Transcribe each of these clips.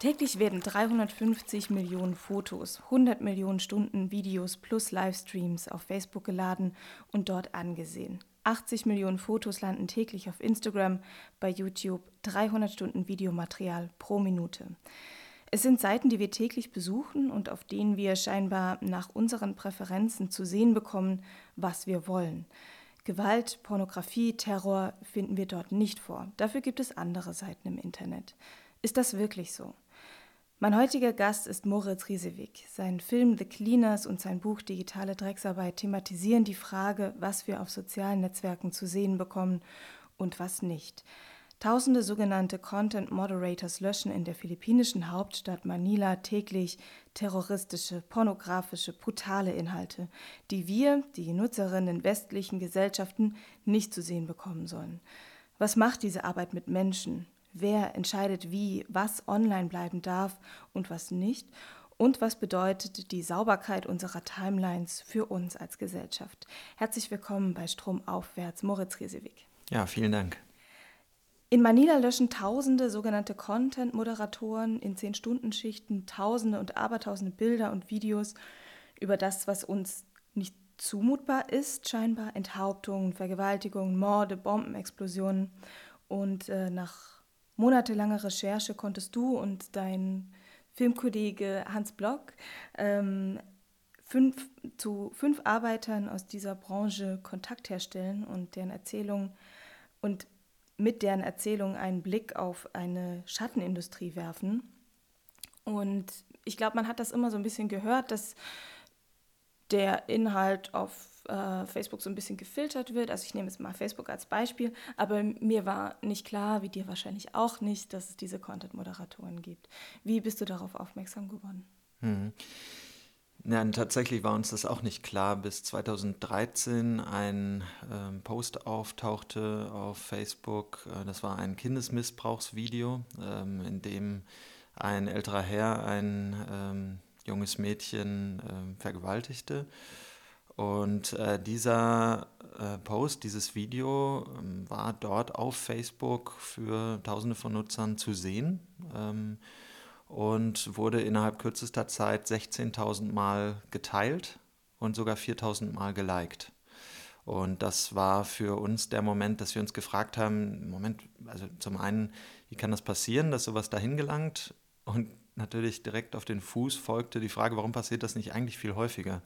Täglich werden 350 Millionen Fotos, 100 Millionen Stunden Videos plus Livestreams auf Facebook geladen und dort angesehen. 80 Millionen Fotos landen täglich auf Instagram, bei YouTube 300 Stunden Videomaterial pro Minute. Es sind Seiten, die wir täglich besuchen und auf denen wir scheinbar nach unseren Präferenzen zu sehen bekommen, was wir wollen. Gewalt, Pornografie, Terror finden wir dort nicht vor. Dafür gibt es andere Seiten im Internet. Ist das wirklich so? Mein heutiger Gast ist Moritz Riesewig. Sein Film The Cleaners und sein Buch Digitale Drecksarbeit thematisieren die Frage, was wir auf sozialen Netzwerken zu sehen bekommen und was nicht. Tausende sogenannte Content Moderators löschen in der philippinischen Hauptstadt Manila täglich terroristische, pornografische, brutale Inhalte, die wir, die Nutzerinnen in westlichen Gesellschaften, nicht zu sehen bekommen sollen. Was macht diese Arbeit mit Menschen? Wer entscheidet wie, was online bleiben darf und was nicht und was bedeutet die Sauberkeit unserer Timelines für uns als Gesellschaft. Herzlich willkommen bei Stromaufwärts, Moritz Riesewig. Ja, vielen Dank. In Manila löschen tausende sogenannte Content-Moderatoren in zehn stunden schichten tausende und abertausende Bilder und Videos über das, was uns nicht zumutbar ist, scheinbar Enthauptungen, Vergewaltigungen, Morde, Bombenexplosionen. Und äh, nach monatelange Recherche konntest du und dein Filmkollege Hans Block ähm, fünf, zu fünf Arbeitern aus dieser Branche Kontakt herstellen und deren Erzählung und mit deren Erzählung einen Blick auf eine Schattenindustrie werfen. Und ich glaube, man hat das immer so ein bisschen gehört, dass der Inhalt auf äh, Facebook so ein bisschen gefiltert wird. Also ich nehme jetzt mal Facebook als Beispiel, aber mir war nicht klar, wie dir wahrscheinlich auch nicht, dass es diese Content-Moderatoren gibt. Wie bist du darauf aufmerksam geworden? Hm. Ja, tatsächlich war uns das auch nicht klar, bis 2013 ein ähm, Post auftauchte auf Facebook. Äh, das war ein Kindesmissbrauchsvideo, ähm, in dem ein älterer Herr ein ähm, junges Mädchen äh, vergewaltigte. Und äh, dieser äh, Post, dieses Video ähm, war dort auf Facebook für Tausende von Nutzern zu sehen ähm, und wurde innerhalb kürzester Zeit 16.000 Mal geteilt und sogar 4.000 Mal geliked. Und das war für uns der Moment, dass wir uns gefragt haben, Moment, also zum einen, wie kann das passieren, dass sowas dahin gelangt? Und natürlich direkt auf den Fuß folgte die Frage, warum passiert das nicht eigentlich viel häufiger?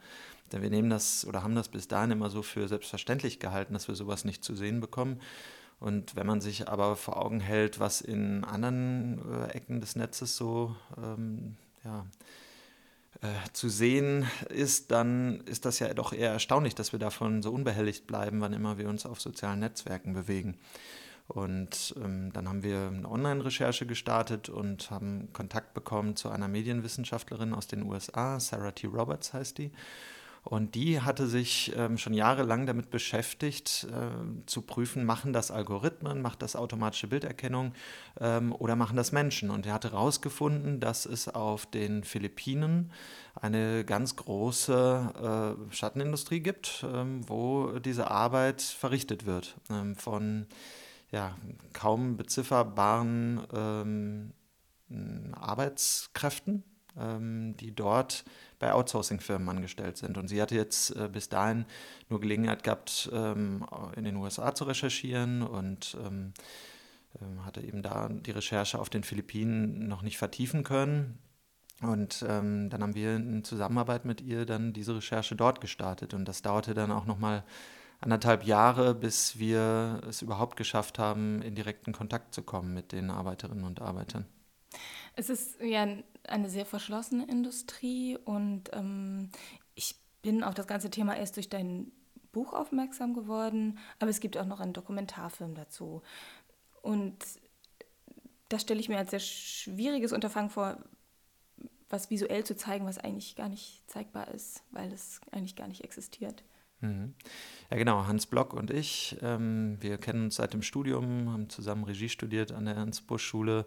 Denn wir nehmen das oder haben das bis dahin immer so für selbstverständlich gehalten, dass wir sowas nicht zu sehen bekommen. Und wenn man sich aber vor Augen hält, was in anderen äh, Ecken des Netzes so ähm, ja, äh, zu sehen ist, dann ist das ja doch eher erstaunlich, dass wir davon so unbehelligt bleiben, wann immer wir uns auf sozialen Netzwerken bewegen. Und ähm, dann haben wir eine Online-Recherche gestartet und haben Kontakt bekommen zu einer Medienwissenschaftlerin aus den USA, Sarah T. Roberts heißt die. Und die hatte sich ähm, schon jahrelang damit beschäftigt, äh, zu prüfen, machen das Algorithmen, macht das automatische Bilderkennung ähm, oder machen das Menschen. Und er hatte herausgefunden, dass es auf den Philippinen eine ganz große äh, Schattenindustrie gibt, ähm, wo diese Arbeit verrichtet wird ähm, von ja, kaum bezifferbaren ähm, Arbeitskräften, ähm, die dort bei Outsourcing-Firmen angestellt sind. Und sie hatte jetzt äh, bis dahin nur Gelegenheit gehabt, ähm, in den USA zu recherchieren und ähm, ähm, hatte eben da die Recherche auf den Philippinen noch nicht vertiefen können. Und ähm, dann haben wir in Zusammenarbeit mit ihr dann diese Recherche dort gestartet. Und das dauerte dann auch nochmal anderthalb Jahre, bis wir es überhaupt geschafft haben, in direkten Kontakt zu kommen mit den Arbeiterinnen und Arbeitern. Es ist ja eine sehr verschlossene Industrie und ähm, ich bin auf das ganze Thema erst durch dein Buch aufmerksam geworden, aber es gibt auch noch einen Dokumentarfilm dazu. Und das stelle ich mir als sehr schwieriges Unterfangen vor, was visuell zu zeigen, was eigentlich gar nicht zeigbar ist, weil es eigentlich gar nicht existiert. Mhm. Ja, genau. Hans Block und ich, ähm, wir kennen uns seit dem Studium, haben zusammen Regie studiert an der Ernst-Busch-Schule.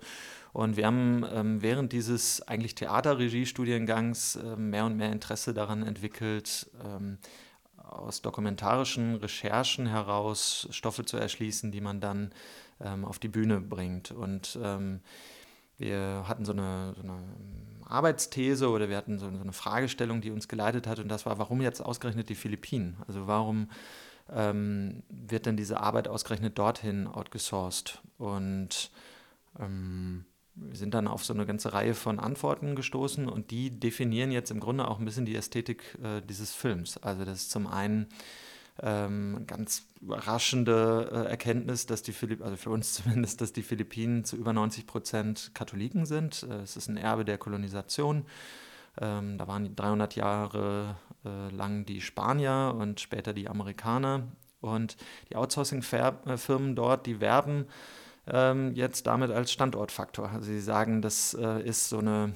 Und wir haben ähm, während dieses eigentlich Theaterregie-Studiengangs äh, mehr und mehr Interesse daran entwickelt, ähm, aus dokumentarischen Recherchen heraus Stoffe zu erschließen, die man dann ähm, auf die Bühne bringt. Und ähm, wir hatten so eine, so eine Arbeitsthese oder wir hatten so, so, eine Fragestellung, die uns geleitet hat und das war, warum jetzt ausgerechnet die Philippinen? Also warum ähm, wird denn diese Arbeit ausgerechnet dorthin outgesourced? Und ähm, wir sind dann auf so eine ganze Reihe von Antworten gestoßen und die definieren jetzt im Grunde auch ein bisschen die Ästhetik äh, dieses Films. Also das ist zum einen ähm, ganz überraschende äh, Erkenntnis, dass die Philipp also für uns zumindest, dass die Philippinen zu über 90 Prozent Katholiken sind. Äh, es ist ein Erbe der Kolonisation. Ähm, da waren 300 Jahre äh, lang die Spanier und später die Amerikaner. Und die Outsourcing-Firmen dort, die werben ähm, jetzt damit als Standortfaktor. Also sie sagen, das äh, ist so eine,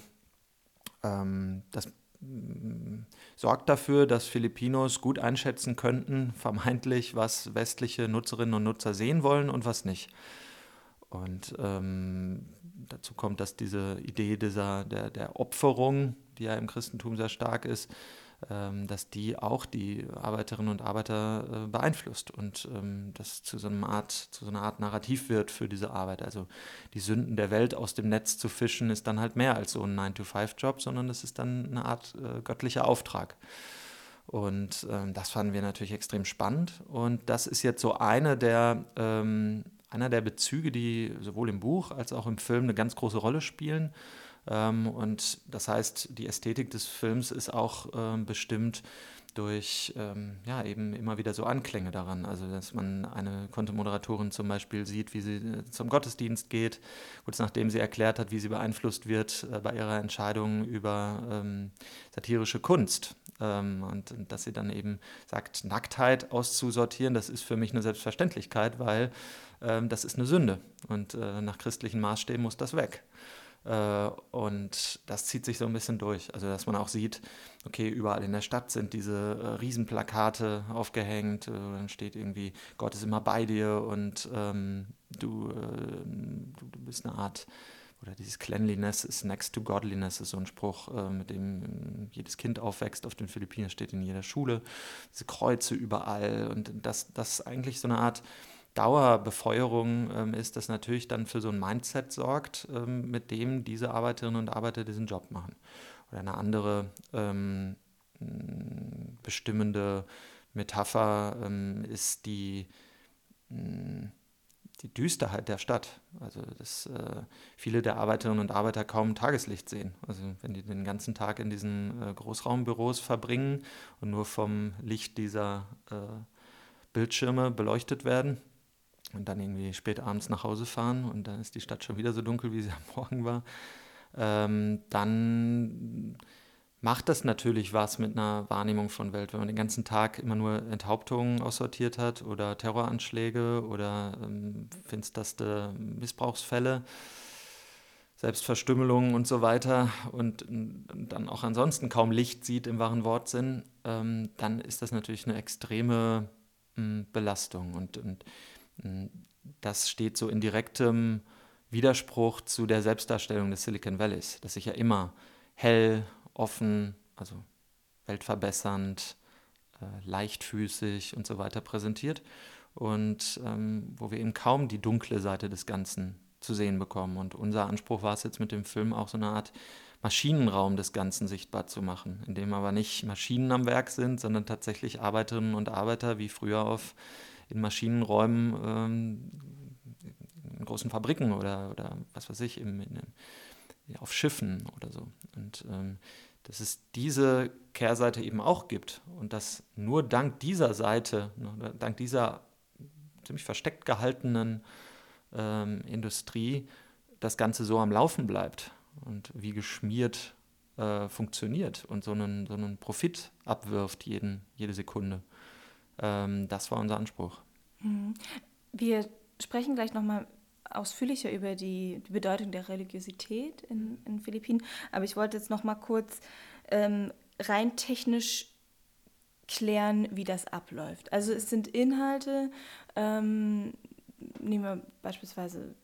ähm, das sorgt dafür, dass Filipinos gut einschätzen könnten, vermeintlich, was westliche Nutzerinnen und Nutzer sehen wollen und was nicht. Und ähm, dazu kommt, dass diese Idee dieser, der, der Opferung, die ja im Christentum sehr stark ist, dass die auch die Arbeiterinnen und Arbeiter äh, beeinflusst und ähm, das zu so, einer Art, zu so einer Art Narrativ wird für diese Arbeit. Also die Sünden der Welt aus dem Netz zu fischen, ist dann halt mehr als so ein 9-to-5-Job, sondern es ist dann eine Art äh, göttlicher Auftrag. Und ähm, das fanden wir natürlich extrem spannend. Und das ist jetzt so eine der, ähm, einer der Bezüge, die sowohl im Buch als auch im Film eine ganz große Rolle spielen. Ähm, und das heißt, die Ästhetik des Films ist auch ähm, bestimmt durch ähm, ja, eben immer wieder so Anklänge daran. Also, dass man eine Kontomoderatorin zum Beispiel sieht, wie sie äh, zum Gottesdienst geht, kurz nachdem sie erklärt hat, wie sie beeinflusst wird äh, bei ihrer Entscheidung über ähm, satirische Kunst. Ähm, und, und, dass sie dann eben sagt, Nacktheit auszusortieren, das ist für mich eine Selbstverständlichkeit, weil ähm, das ist eine Sünde. Und äh, nach christlichen Maßstäben muss das weg. Äh, und das zieht sich so ein bisschen durch. Also, dass man auch sieht, okay, überall in der Stadt sind diese äh, Riesenplakate aufgehängt. Äh, dann steht irgendwie, Gott ist immer bei dir und ähm, du, äh, du, bist eine Art, oder dieses Cleanliness is next to godliness ist so ein Spruch, äh, mit dem jedes Kind aufwächst. Auf den Philippinen steht in jeder Schule. Diese Kreuze überall. Und das, das ist eigentlich so eine Art Dauerbefeuerung ähm, ist, das natürlich dann für so ein Mindset sorgt, ähm, mit dem diese Arbeiterinnen und Arbeiter diesen Job machen. Oder eine andere ähm, bestimmende Metapher ähm, ist die, die Düsterheit der Stadt. Also, dass äh, viele der Arbeiterinnen und Arbeiter kaum Tageslicht sehen. Also, wenn die den ganzen Tag in diesen äh, Großraumbüros verbringen und nur vom Licht dieser äh, Bildschirme beleuchtet werden, und dann irgendwie spät abends nach Hause fahren und dann ist die Stadt schon wieder so dunkel, wie sie am Morgen war, ähm, dann macht das natürlich was mit einer Wahrnehmung von Welt, wenn man den ganzen Tag immer nur Enthauptungen aussortiert hat oder Terroranschläge oder ähm, finsterste Missbrauchsfälle. Selbstverstümmelungen und so weiter und, und, dann auch ansonsten kaum Licht sieht im wahren Wortsinn, ähm, dann ist das natürlich eine extreme ähm, Belastung. Und, und das steht so in direktem Widerspruch zu der Selbstdarstellung des Silicon Valleys, das sich ja immer hell, offen, also weltverbessernd, äh, leichtfüßig und so weiter präsentiert und ähm, wo wir eben kaum die dunkle Seite des Ganzen zu sehen bekommen. Und unser Anspruch war es jetzt mit dem Film auch so eine Art Maschinenraum des Ganzen sichtbar zu machen, in dem aber nicht Maschinen am Werk sind, sondern tatsächlich Arbeiterinnen und Arbeiter wie früher auf in Maschinenräumen, ähm, in großen Fabriken oder, oder was weiß ich, im, in, auf Schiffen oder so. Und ähm, dass es diese Kehrseite eben auch gibt und dass nur dank dieser Seite, ne, dank dieser ziemlich versteckt gehaltenen ähm, Industrie das Ganze so am Laufen bleibt und wie geschmiert äh, funktioniert und so einen, so einen Profit abwirft jeden, jede Sekunde. Ähm, das war unser Anspruch. Mhm. Wir sprechen gleich nochmal ausführlicher über die, die, Bedeutung der Religiosität in, in Philippinen, aber ich wollte jetzt nochmal kurz ähm, rein technisch klären, wie das abläuft. Also es sind Inhalte, ähm, nehmen wir beispielsweise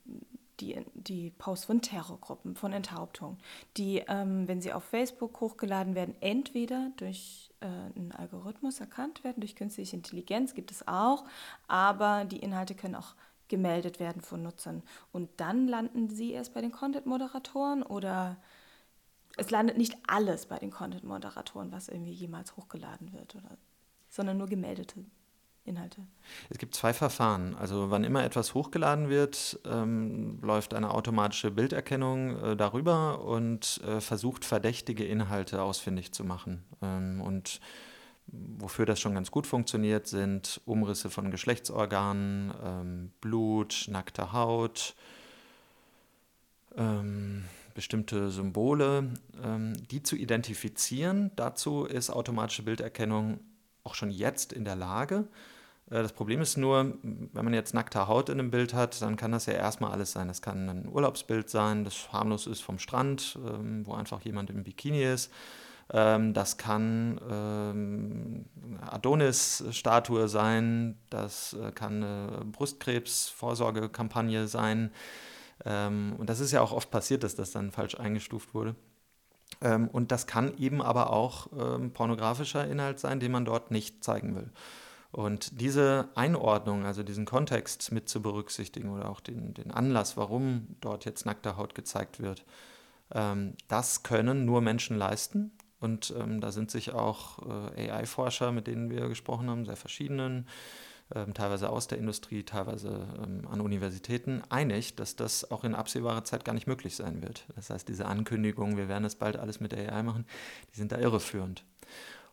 die, die Posts von Terrorgruppen, von Enthauptungen, die, ähm, wenn sie auf Facebook hochgeladen werden, entweder durch äh, einen Algorithmus erkannt werden, durch künstliche Intelligenz gibt es auch, aber die Inhalte können auch gemeldet werden von Nutzern. Und dann landen sie erst bei den Content-Moderatoren oder es landet nicht alles bei den Content-Moderatoren, was irgendwie jemals hochgeladen wird, oder, sondern nur gemeldete Inhalte. Es gibt zwei Verfahren. Also wann immer etwas hochgeladen wird, ähm, läuft eine automatische Bilderkennung äh, darüber und äh, versucht verdächtige Inhalte ausfindig zu machen. Ähm, und wofür das schon ganz gut funktioniert, sind Umrisse von Geschlechtsorganen, ähm, Blut, nackte Haut, ähm, bestimmte Symbole, ähm, die zu identifizieren. Dazu ist automatische Bilderkennung auch schon jetzt in der Lage. Äh, das Problem ist nur, wenn man jetzt nackte Haut in einem Bild hat, dann kann das ja erstmal alles sein. Das kann ein Urlaubsbild sein, das harmlos ist vom Strand, ähm, wo einfach jemand im Bikini ist. Ähm, das kann ähm, Adonis-Statue sein, das äh, kann eine Brustkrebs-Vorsorgekampagne sein. und das ist ja auch oft passiert, dass das dann falsch eingestuft wurde. und das kann eben aber auch pornografischer Inhalt sein, den man dort nicht zeigen will. Und diese Einordnung, also diesen Kontext mit zu berücksichtigen oder auch den, den Anlass, warum dort jetzt nackte Haut gezeigt wird, ähm, das können nur Menschen leisten. Und ähm, da sind sich auch äh, AI-Forscher, mit denen wir gesprochen haben, sehr verschiedenen, ähm, teilweise aus der Industrie, teilweise ähm, an Universitäten, einig, dass das auch in absehbarer Zeit gar nicht möglich sein wird. Das heißt, diese Ankündigungen, wir werden es bald alles mit AI machen, die sind da irreführend.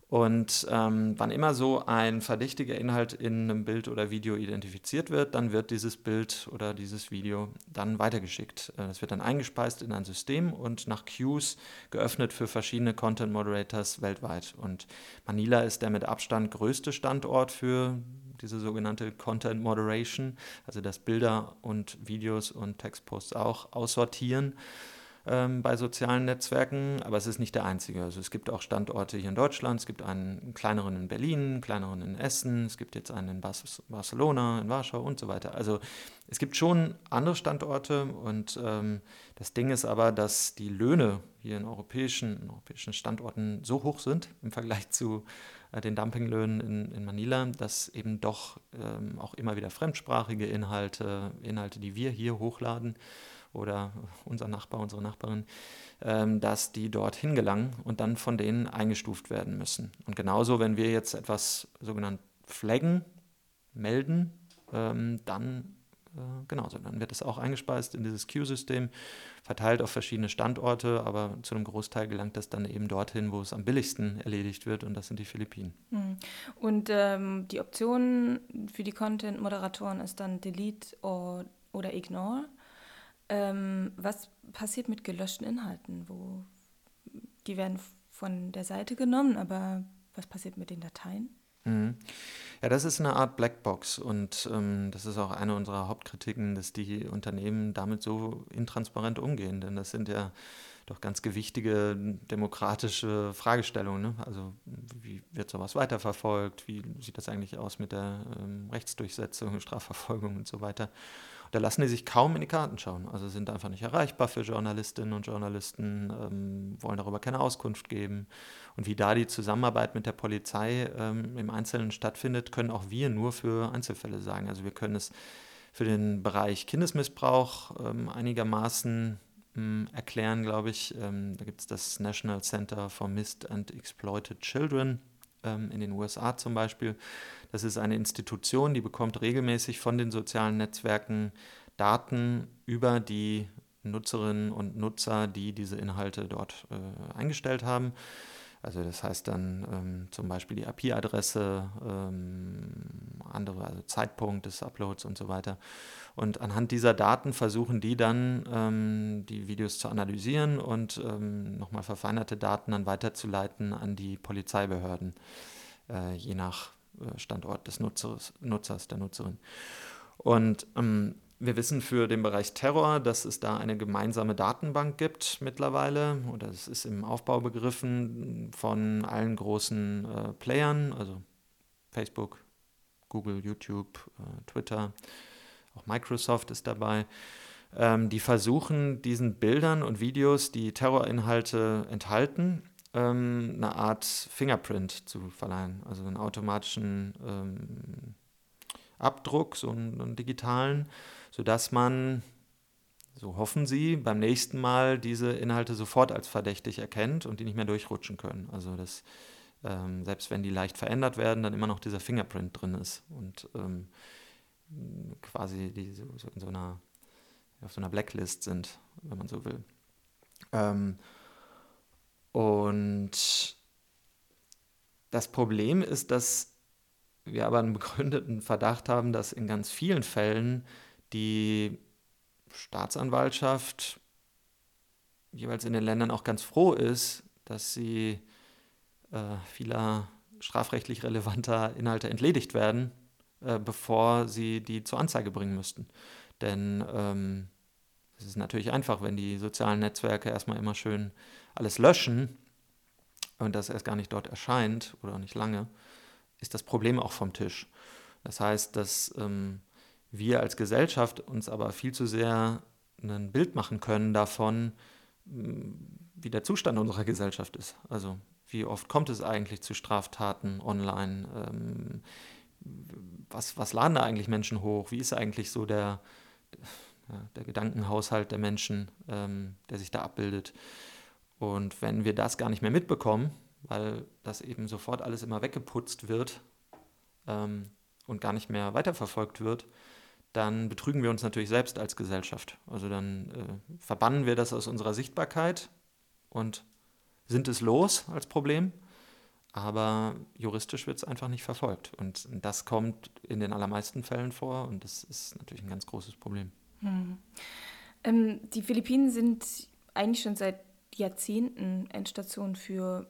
Und ähm, wann immer so ein verdächtiger Inhalt in einem Bild oder Video identifiziert wird, dann wird dieses Bild oder dieses Video dann weitergeschickt. Es äh, wird dann eingespeist in ein System und nach Queues geöffnet für verschiedene Content Moderators weltweit. Und Manila ist der mit Abstand größte Standort für diese sogenannte Content Moderation, also dass Bilder und Videos und Textposts auch aussortieren ähm, bei sozialen Netzwerken, aber es ist nicht der einzige. Also es gibt auch Standorte hier in Deutschland, es gibt einen kleineren in Berlin, einen kleineren in Essen, es gibt jetzt einen in Bas Barcelona, in Warschau und so weiter. Also es gibt schon andere Standorte und ähm, das Ding ist aber, dass die Löhne hier in europäischen, in europäischen Standorten so hoch sind im Vergleich zu äh, den Dumpinglöhnen in, in Manila, dass eben doch ähm, auch immer wieder fremdsprachige Inhalte, Inhalte, die wir hier hochladen, oder unser Nachbar, unsere Nachbarin, ähm, dass die dorthin gelangen und dann von denen eingestuft werden müssen. Und genauso, wenn wir jetzt etwas sogenannt flaggen, melden, ähm, dann äh, genauso. Dann wird es auch eingespeist in dieses Queue-System, verteilt auf verschiedene Standorte, aber zu einem Großteil gelangt das dann eben dorthin, wo es am billigsten erledigt wird, und das sind die Philippinen. Hm. Und ähm, die Option für die Content-Moderatoren ist dann Delete oder Ignore. Ähm, was passiert mit gelöschten Inhalten? Wo, die werden von der Seite genommen, aber was passiert mit den Dateien? Mhm. Ja, das ist eine Art Blackbox und ähm, das ist auch eine unserer Hauptkritiken, dass die Unternehmen damit so intransparent umgehen, denn das sind ja doch ganz gewichtige demokratische Fragestellungen. Ne? Also wie wird sowas weiterverfolgt? Wie sieht das eigentlich aus mit der ähm, Rechtsdurchsetzung, Strafverfolgung und so weiter? Da lassen die sich kaum in die Karten schauen. Also sind einfach nicht erreichbar für Journalistinnen und Journalisten, ähm, wollen darüber keine Auskunft geben. Und wie da die Zusammenarbeit mit der Polizei ähm, im Einzelnen stattfindet, können auch wir nur für Einzelfälle sagen. Also wir können es für den Bereich Kindesmissbrauch ähm, einigermaßen ähm, erklären, glaube ich. Ähm, da gibt es das National Center for Missed and Exploited Children ähm, in den USA zum Beispiel. Das ist eine Institution, die bekommt regelmäßig von den sozialen Netzwerken Daten über die Nutzerinnen und Nutzer, die diese Inhalte dort äh, eingestellt haben. Also das heißt dann ähm, zum Beispiel die IP-Adresse, ähm, andere, also Zeitpunkt des Uploads und so weiter. Und anhand dieser Daten versuchen die dann, ähm, die Videos zu analysieren und ähm, nochmal verfeinerte Daten dann weiterzuleiten an die Polizeibehörden, äh, je nach äh, Standort des Nutzers, Nutzers der Nutzerin. Und ähm, wir wissen für den Bereich Terror, dass es da eine gemeinsame Datenbank gibt mittlerweile, oder es ist im Aufbau begriffen von allen großen äh, Playern, also Facebook, Google, YouTube, äh, Twitter, auch Microsoft ist dabei. Ähm, die versuchen diesen Bildern und Videos, die Terrorinhalte enthalten, ähm, eine Art Fingerprint zu verleihen, also einen automatischen ähm, Abdruck, so einen, einen digitalen, sodass man, so hoffen sie, beim nächsten Mal diese Inhalte sofort als verdächtig erkennt und die nicht mehr durchrutschen können. Also dass ähm, selbst wenn die leicht verändert werden, dann immer noch dieser Fingerprint drin ist und ähm, quasi die so, so in so einer auf so einer Blacklist sind, wenn man so will. Ähm, und das Problem ist, dass wir aber einen begründeten Verdacht haben, dass in ganz vielen Fällen die Staatsanwaltschaft jeweils in den Ländern auch ganz froh ist, dass sie äh, vieler strafrechtlich relevanter Inhalte entledigt werden, äh, bevor sie die zur Anzeige bringen müssten. Denn ähm, es ist natürlich einfach, wenn die sozialen Netzwerke erstmal immer schön alles löschen und das erst gar nicht dort erscheint oder nicht lange, ist das Problem auch vom Tisch. Das heißt, dass ähm, wir als Gesellschaft uns aber viel zu sehr ein Bild machen können davon, wie der Zustand unserer Gesellschaft ist. Also wie oft kommt es eigentlich zu Straftaten online? Ähm, was, was laden da eigentlich Menschen hoch? Wie ist eigentlich so der, der Gedankenhaushalt der Menschen, ähm, der sich da abbildet? Und wenn wir das gar nicht mehr mitbekommen, weil das eben sofort alles immer weggeputzt wird ähm, und gar nicht mehr weiterverfolgt wird, dann betrügen wir uns natürlich selbst als Gesellschaft. Also dann äh, verbannen wir das aus unserer Sichtbarkeit und sind es los als Problem, aber juristisch wird es einfach nicht verfolgt. Und das kommt in den allermeisten Fällen vor und das ist natürlich ein ganz großes Problem. Hm. Ähm, die Philippinen sind eigentlich schon seit Jahrzehnten Endstation für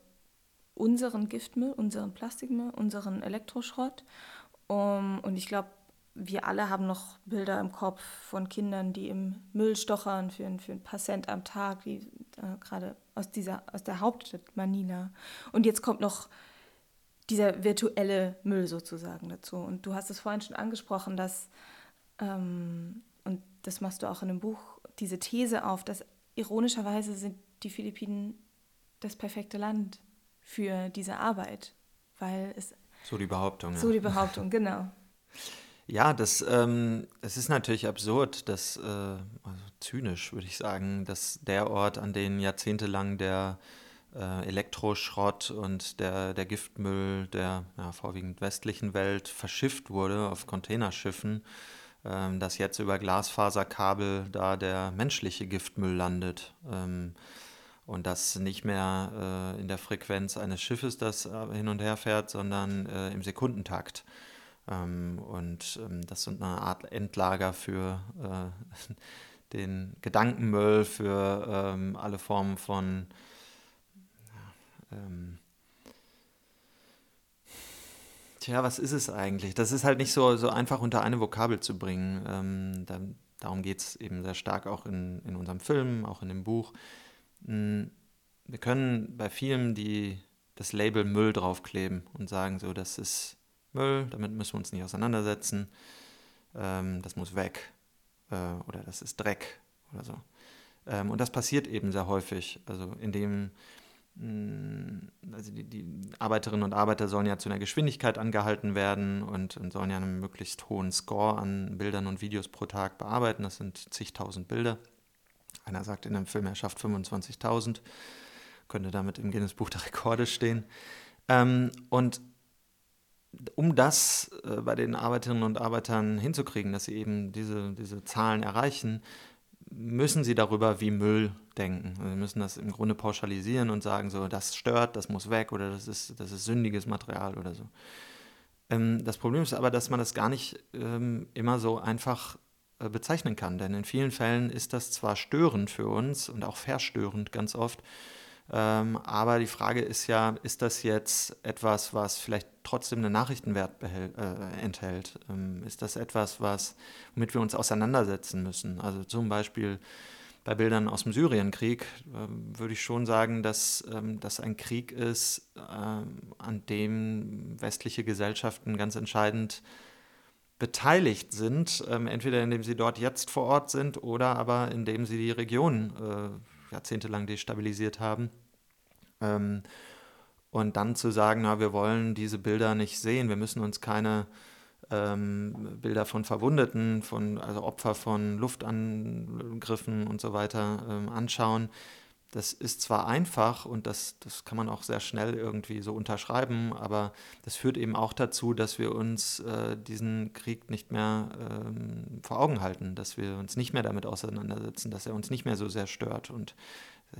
unseren Giftmüll, unseren Plastikmüll, unseren Elektroschrott. Um, und ich glaube, wir alle haben noch Bilder im Kopf von Kindern, die im Müll stochern für, für ein paar Cent am Tag, die äh, gerade aus aus der Hauptstadt Manila. Und jetzt kommt noch dieser virtuelle Müll sozusagen dazu. Und du hast es vorhin schon angesprochen, dass, ähm, und das machst du auch in dem Buch, diese These auf, dass ironischerweise sind die Philippinen das perfekte Land für diese Arbeit, weil es. So die Behauptung. So ja. die Behauptung, genau. Ja, das, ähm, das ist natürlich absurd, dass, äh, also zynisch würde ich sagen, dass der Ort, an den jahrzehntelang der äh, Elektroschrott und der, der Giftmüll der ja, vorwiegend westlichen Welt verschifft wurde auf Containerschiffen, ähm, dass jetzt über Glasfaserkabel da der menschliche Giftmüll landet. Ähm, und das nicht mehr äh, in der Frequenz eines Schiffes, das äh, hin und her fährt, sondern äh, im Sekundentakt. Ähm, und ähm, das sind eine Art Endlager für äh, den Gedankenmüll, für ähm, alle Formen von ähm, Tja, was ist es eigentlich? Das ist halt nicht so, so einfach unter eine Vokabel zu bringen. Ähm, da, darum geht es eben sehr stark auch in, in unserem Film, auch in dem Buch. Hm, wir können bei Filmen die, das Label Müll draufkleben und sagen so, das ist Müll, damit müssen wir uns nicht auseinandersetzen, ähm, das muss weg äh, oder das ist Dreck oder so. Ähm, und das passiert eben sehr häufig, also indem mm, also die, die, Arbeiterinnen und Arbeiter sollen ja zu einer Geschwindigkeit angehalten werden und, und, sollen ja einen möglichst hohen Score an Bildern und Videos pro Tag bearbeiten. Das sind zigtausend Bilder. Einer sagt in einem Film, er schafft 25.000, könnte damit im Guinness Buch der Rekorde stehen. Ähm, und um das äh, bei den Arbeiterinnen und Arbeitern hinzukriegen, dass sie eben diese, diese Zahlen erreichen, müssen sie darüber wie Müll denken. Also sie müssen das im Grunde pauschalisieren und sagen, so, das stört, das muss weg oder das ist, das ist sündiges Material oder so. Ähm, das Problem ist aber, dass man das gar nicht ähm, immer so einfach äh, bezeichnen kann, denn in vielen Fällen ist das zwar störend für uns und auch verstörend ganz oft, ähm, aber die Frage ist ja, ist das jetzt etwas, was vielleicht trotzdem einen Nachrichtenwert behält, äh, enthält? Ähm, ist das etwas, was, womit wir uns auseinandersetzen müssen? Also zum Beispiel bei Bildern aus dem Syrienkrieg äh, würde ich schon sagen, dass ähm, das ein Krieg ist, äh, an dem westliche Gesellschaften ganz entscheidend beteiligt sind, ähm, entweder indem sie dort jetzt vor Ort sind oder aber indem sie die Region äh, jahrzehntelang destabilisiert haben. Ähm, und dann zu sagen, na, wir wollen diese Bilder nicht sehen, wir müssen uns keine ähm, Bilder von Verwundeten, von, also Opfer von Luftangriffen und so weiter ähm, anschauen. Das ist zwar einfach und das, das kann man auch sehr schnell irgendwie so unterschreiben, aber das führt eben auch dazu, dass wir uns äh, diesen Krieg nicht mehr ähm, vor Augen halten, dass wir uns nicht mehr damit auseinandersetzen, dass er uns nicht mehr so sehr stört und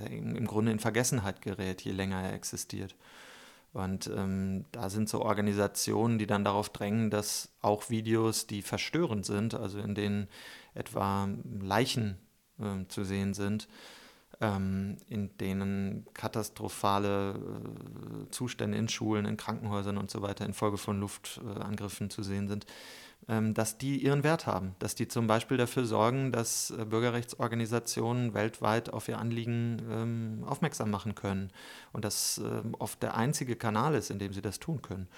äh, im Grunde in Vergessenheit gerät, je länger er existiert. Und ähm, da sind so Organisationen, die dann darauf drängen, dass auch Videos, die verstörend sind, also in denen etwa Leichen äh, zu sehen sind, ähm, in denen katastrophale äh, Zustände in Schulen, in Krankenhäusern und so weiter infolge von Luftangriffen zu sehen sind, ähm, dass die ihren Wert haben, dass die zum Beispiel dafür sorgen, dass äh, Bürgerrechtsorganisationen weltweit auf ihr Anliegen ähm, aufmerksam machen können und das ähm, oft der einzige Kanal ist, in dem sie das tun können.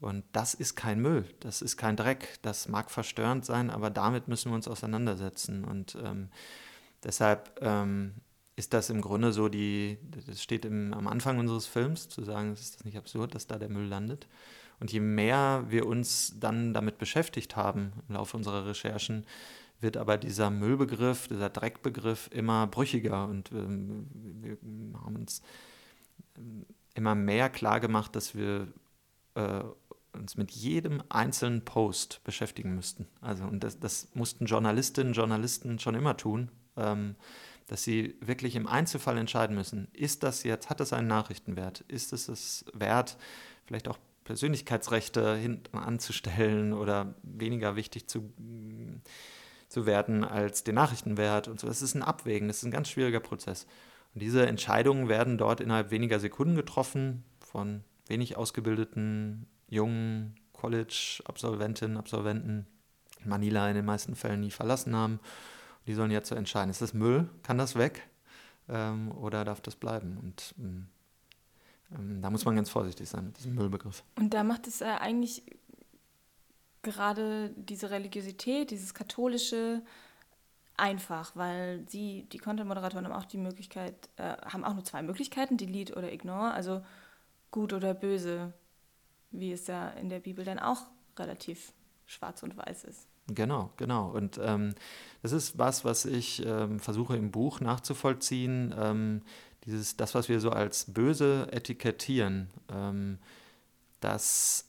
Und das ist kein Müll, das ist kein Dreck, das mag verstörend sein, aber damit müssen wir uns auseinandersetzen. Und ähm, deshalb ähm, ist das im Grunde so die, das steht im, am Anfang unseres Films, zu sagen, ist das nicht absurd, dass da der Müll landet. Und je mehr wir uns dann damit beschäftigt haben im Laufe unserer Recherchen, wird aber dieser Müllbegriff, dieser Dreckbegriff immer brüchiger und ähm, wir haben uns ähm, immer mehr klar gemacht, dass wir äh, uns mit jedem einzelnen Post beschäftigen müssten. Also und das, das mussten Journalistinnen und Journalisten schon immer tun, ähm, dass sie wirklich im Einzelfall entscheiden müssen, ist das jetzt, hat das einen Nachrichtenwert? Ist es es wert, vielleicht auch Persönlichkeitsrechte hinten anzustellen oder weniger wichtig zu, zu werden als den Nachrichtenwert und so. Das ist ein Abwägen, das ist ein ganz schwieriger Prozess. Und diese Entscheidungen werden dort innerhalb weniger Sekunden getroffen von wenig ausgebildeten jungen College-Absolventinnen, Absolventen, Manila in den meisten Fällen nie verlassen haben. Die sollen jetzt so entscheiden, ist das Müll, kann das weg ähm, oder darf das bleiben? Und ähm, ähm, da muss man ganz vorsichtig sein mit diesem Müllbegriff. Und da macht es äh, eigentlich gerade diese Religiosität, dieses katholische einfach, weil sie, die Content-Moderatoren haben auch die Möglichkeit, äh, haben auch nur zwei Möglichkeiten, Delete oder Ignore, also gut oder böse, wie es ja in der Bibel dann auch relativ schwarz und weiß ist. Genau, genau. Und ähm, das ist was, was ich ähm, versuche im Buch nachzuvollziehen. Ähm, dieses, das, was wir so als böse etikettieren, ähm, das,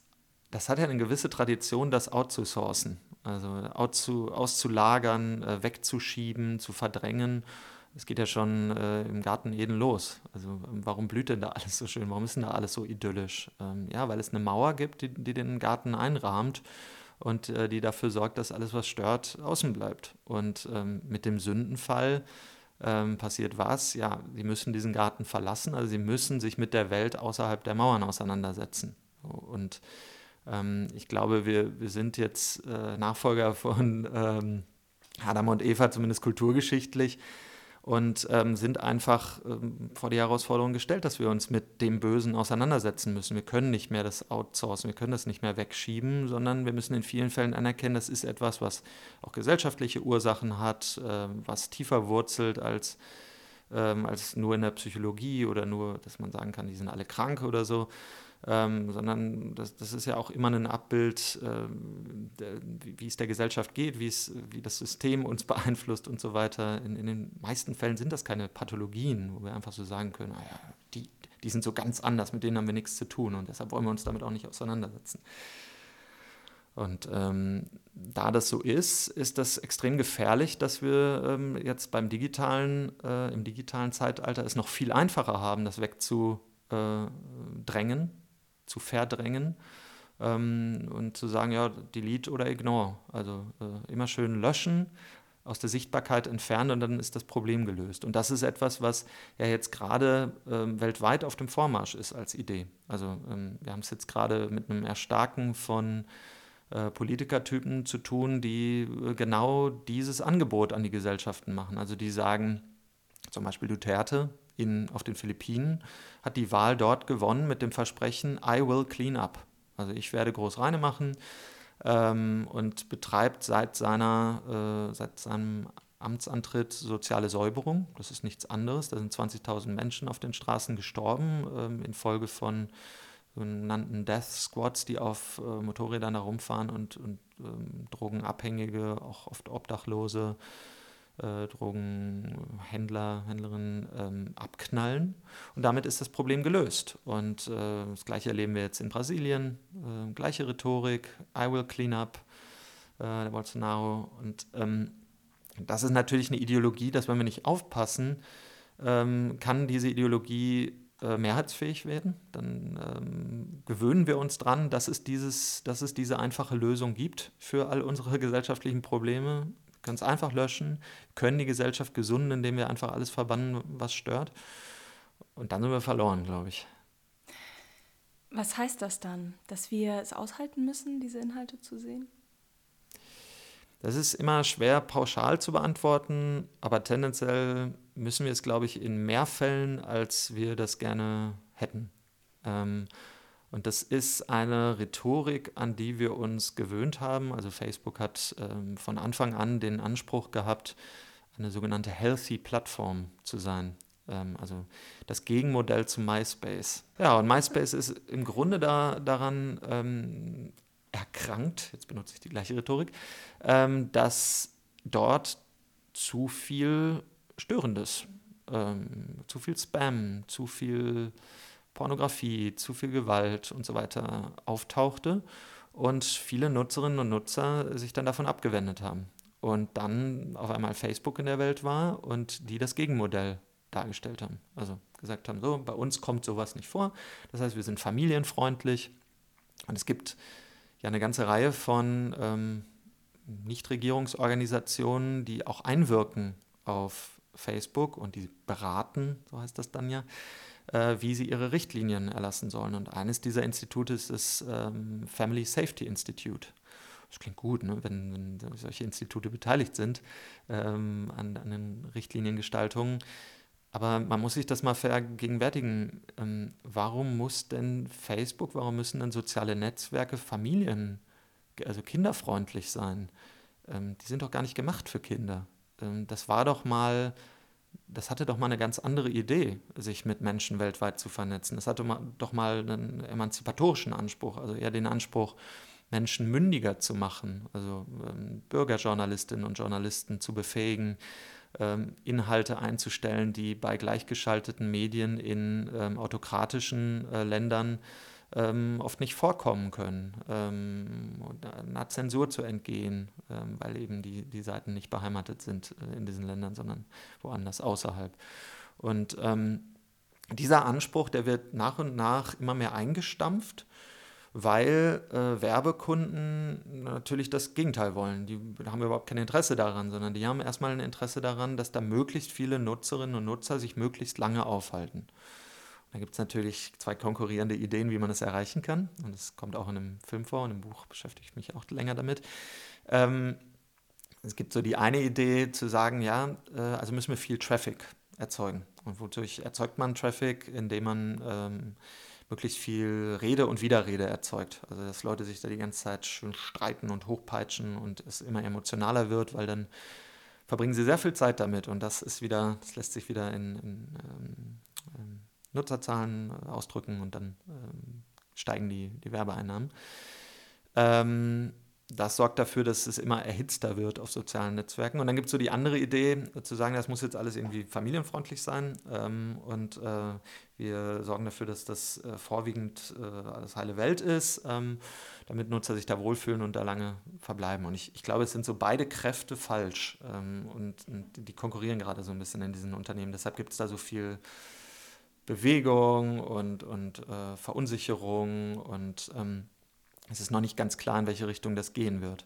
das hat ja eine gewisse Tradition, das outzusourcen, also outzu, auszulagern, äh, wegzuschieben, zu verdrängen. Es geht ja schon äh, im Garten Eden los. Also warum blüht denn da alles so schön? Warum ist denn da alles so idyllisch? Ähm, ja, weil es eine Mauer gibt, die, die den Garten einrahmt und äh, die dafür sorgt, dass alles, was stört, außen bleibt. Und ähm, mit dem Sündenfall ähm, passiert was? Ja, sie müssen diesen Garten verlassen, also sie müssen sich mit der Welt außerhalb der Mauern auseinandersetzen. Und ähm, ich glaube, wir, wir sind jetzt äh, Nachfolger von ähm, Adam und Eva, zumindest kulturgeschichtlich und ähm, sind einfach ähm, vor die Herausforderung gestellt, dass wir uns mit dem Bösen auseinandersetzen müssen. Wir können nicht mehr das outsourcen, wir können das nicht mehr wegschieben, sondern wir müssen in vielen Fällen anerkennen, das ist etwas, was auch gesellschaftliche Ursachen hat, äh, was tiefer wurzelt als, ähm, als nur in der Psychologie oder nur, dass man sagen kann, die sind alle krank oder so ähm, sondern das, das, ist ja auch immer ein Abbild, ähm, der, wie, es der Gesellschaft geht, wie, das System uns beeinflusst und so weiter. In, in, den meisten Fällen sind das keine Pathologien, wo wir einfach so sagen können, naja, ah die, die sind so ganz anders, mit denen haben wir nichts zu tun und deshalb wollen wir uns damit auch nicht auseinandersetzen. Und ähm, da das so ist, ist das extrem gefährlich, dass wir ähm, jetzt beim digitalen, äh, im digitalen Zeitalter es noch viel einfacher haben, das wegzudrängen zu verdrängen ähm, und zu sagen, ja, delete oder ignore. Also äh, immer schön löschen, aus der Sichtbarkeit entfernen und dann ist das Problem gelöst. Und das ist etwas, was ja jetzt gerade ähm, weltweit auf dem Vormarsch ist als Idee. Also ähm, wir haben es jetzt gerade mit einem Erstarken von äh, Politikertypen zu tun, die äh, genau dieses Angebot an die Gesellschaften machen. Also die sagen, zum Beispiel Duterte, in, auf den Philippinen, hat die Wahl dort gewonnen mit dem Versprechen, I will clean up. Also ich werde groß reine machen ähm, und betreibt seit, seiner, äh, seit seinem Amtsantritt soziale Säuberung. Das ist nichts anderes. Da sind 20.000 Menschen auf den Straßen gestorben ähm, infolge von sogenannten Death Squads, die auf äh, Motorrädern herumfahren und, und ähm, Drogenabhängige, auch oft Obdachlose, äh, Drogenhändler, Händlerinnen ähm, abknallen. Und damit ist das Problem gelöst. Und äh, das Gleiche erleben wir jetzt in Brasilien. Äh, gleiche Rhetorik, I will clean up, äh, der Bolsonaro. Und ähm, das ist natürlich eine Ideologie, dass wenn wir nicht aufpassen, ähm, kann diese Ideologie äh, mehrheitsfähig werden. Dann ähm, gewöhnen wir uns dran, dass dass es diese einfache Lösung gibt für all unsere gesellschaftlichen Probleme. Ganz einfach löschen, können die Gesellschaft gesunden, indem wir einfach alles verbannen, was stört. Und dann sind wir verloren, glaube ich. Was heißt das dann? Dass wir es aushalten müssen, diese Inhalte zu sehen? Das ist immer schwer pauschal zu beantworten, aber tendenziell müssen wir es, glaube ich, in mehr Fällen, als wir das gerne hätten. Ähm, und das ist eine Rhetorik, an die wir uns gewöhnt haben. Also Facebook hat ähm, von Anfang an den Anspruch gehabt, eine sogenannte Healthy Plattform zu sein. Ähm, also das Gegenmodell zu MySpace. Ja, und MySpace ist im Grunde da, daran ähm, erkrankt, jetzt benutze ich die gleiche Rhetorik, ähm, dass dort zu viel Störendes, ähm, zu viel Spam, zu viel Pornografie, zu viel Gewalt und so weiter auftauchte und viele Nutzerinnen und Nutzer sich dann davon abgewendet haben. Und dann auf einmal Facebook in der Welt war und die das Gegenmodell dargestellt haben. Also gesagt haben, so, bei uns kommt sowas nicht vor. Das heißt, wir sind familienfreundlich und es gibt ja eine ganze Reihe von ähm, Nichtregierungsorganisationen, die auch einwirken auf Facebook und die beraten, so heißt das dann ja, äh, wie sie ihre Richtlinien erlassen sollen. Und eines dieser Institute ist das ähm, Family Safety Institute. Das klingt gut, ne? wenn, wenn, solche Institute beteiligt sind ähm, an, an den Richtliniengestaltungen. Aber man muss sich das mal vergegenwärtigen. Ähm, warum muss denn Facebook, warum müssen denn soziale Netzwerke Familien, also kinderfreundlich sein? Ähm, die sind doch gar nicht gemacht für Kinder. Ähm, das war doch mal, das hatte doch mal eine ganz andere Idee, sich mit Menschen weltweit zu vernetzen. Das hatte doch mal einen emanzipatorischen Anspruch, also eher den Anspruch, Menschen mündiger zu machen, also Bürgerjournalistinnen und Journalisten zu befähigen, ähm, Inhalte einzustellen, die bei gleichgeschalteten Medien in ähm, autokratischen äh, Ländern ähm, oft nicht vorkommen können, ähm, einer Zensur zu entgehen, ähm, weil eben die, die Seiten nicht beheimatet sind äh, in diesen Ländern, sondern woanders außerhalb. Und ähm, dieser Anspruch, der wird nach und nach immer mehr eingestampft weil äh, Werbekunden natürlich das Gegenteil wollen. Die haben überhaupt kein Interesse daran, sondern die haben erstmal ein Interesse daran, dass da möglichst viele Nutzerinnen und Nutzer sich möglichst lange aufhalten. Da gibt es natürlich zwei konkurrierende Ideen, wie man das erreichen kann. Und das kommt auch in einem Film vor und im Buch beschäftige ich mich auch länger damit. Ähm, es gibt so die eine Idee zu sagen, ja, äh, also müssen wir viel Traffic erzeugen. Und wodurch erzeugt man Traffic? Indem man ähm, möglichst viel Rede und Widerrede erzeugt. Also dass Leute sich da die ganze Zeit schön streiten und hochpeitschen und es immer emotionaler wird, weil dann verbringen sie sehr viel Zeit damit und das ist wieder, das lässt sich wieder in, in ähm, ähm Nutzerzahlen ausdrücken und dann ähm, steigen die, die Werbeeinnahmen. Ähm, das sorgt dafür, dass es immer erhitzter wird auf sozialen Netzwerken. Und dann gibt es so die andere Idee, zu sagen, das muss jetzt alles irgendwie familienfreundlich sein. Ähm, und äh, wir sorgen dafür, dass das äh, vorwiegend äh, alles heile Welt ist, ähm, damit Nutzer sich da wohlfühlen und da lange verbleiben. Und ich, ich glaube, es sind so beide Kräfte falsch. Ähm, und, und, die konkurrieren gerade so ein bisschen in diesen Unternehmen. Deshalb gibt es da so viel Bewegung und, und äh, Verunsicherung und ähm, es ist noch nicht ganz klar, in welche Richtung das gehen wird.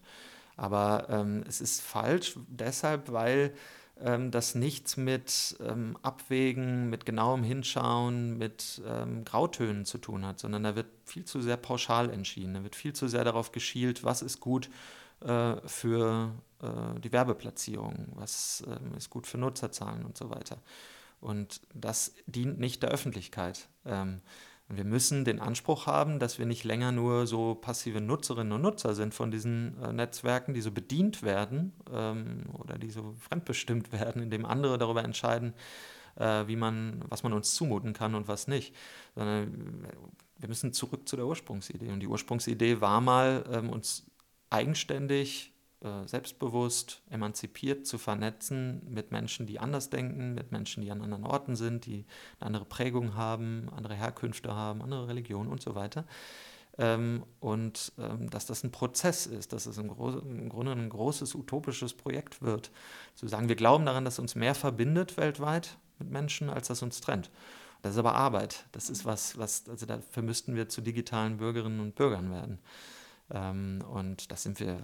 Aber ähm, es ist falsch deshalb, weil ähm, das nichts mit ähm, Abwägen, mit genauem Hinschauen, mit ähm, Grautönen zu tun hat, sondern da wird viel zu sehr pauschal entschieden. Da wird viel zu sehr darauf geschielt, was ist gut äh, für äh, die Werbeplatzierung, was äh, ist gut für Nutzerzahlen und so weiter. Und das dient nicht der Öffentlichkeit. Ähm, wir müssen den Anspruch haben, dass wir nicht länger nur so passive Nutzerinnen und Nutzer sind von diesen äh, Netzwerken, die so bedient werden ähm, oder die so fremdbestimmt werden, indem andere darüber entscheiden, äh, wie man, was man uns zumuten kann und was nicht. Sondern wir müssen zurück zu der Ursprungsidee. Und die Ursprungsidee war mal, ähm, uns eigenständig, äh, selbstbewusst, emanzipiert zu vernetzen mit Menschen, die anders denken, mit Menschen, die an anderen Orten sind, die eine andere Prägung haben, andere Herkünfte haben, andere Religionen und so weiter. Ähm, und ähm, dass das ein Prozess ist, dass es im, im, Grunde ein großes utopisches Projekt wird. Zu sagen, wir glauben daran, dass uns mehr verbindet weltweit mit Menschen, als das uns trennt. Das ist aber Arbeit. Das ist was, was, also dafür müssten wir zu digitalen Bürgerinnen und Bürgern werden. Ähm, und das sind wir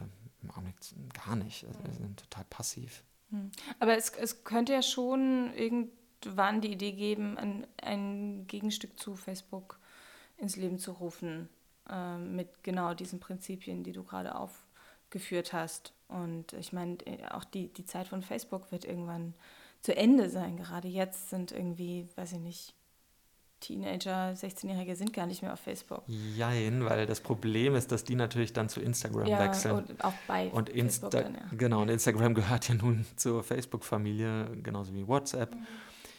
gar nicht. Also sind total passiv. Hm. Aber es, es könnte ja schon irgendwann die Idee geben, ein, ein Gegenstück zu Facebook ins Leben zu rufen, äh, mit genau diesen Prinzipien, die du gerade aufgeführt hast. Und ich meine, äh, auch die, die Zeit von Facebook wird irgendwann zu Ende sein. Gerade jetzt sind irgendwie, weiß ich nicht, Teenager, 16-Jährige sind gar nicht mehr auf Facebook. Jein, weil das Problem ist, dass die natürlich dann zu Instagram ja, wechseln. Und auch bei und Insta dann, ja. Genau, und Instagram gehört ja nun zur Facebook-Familie, genauso wie WhatsApp. Mhm.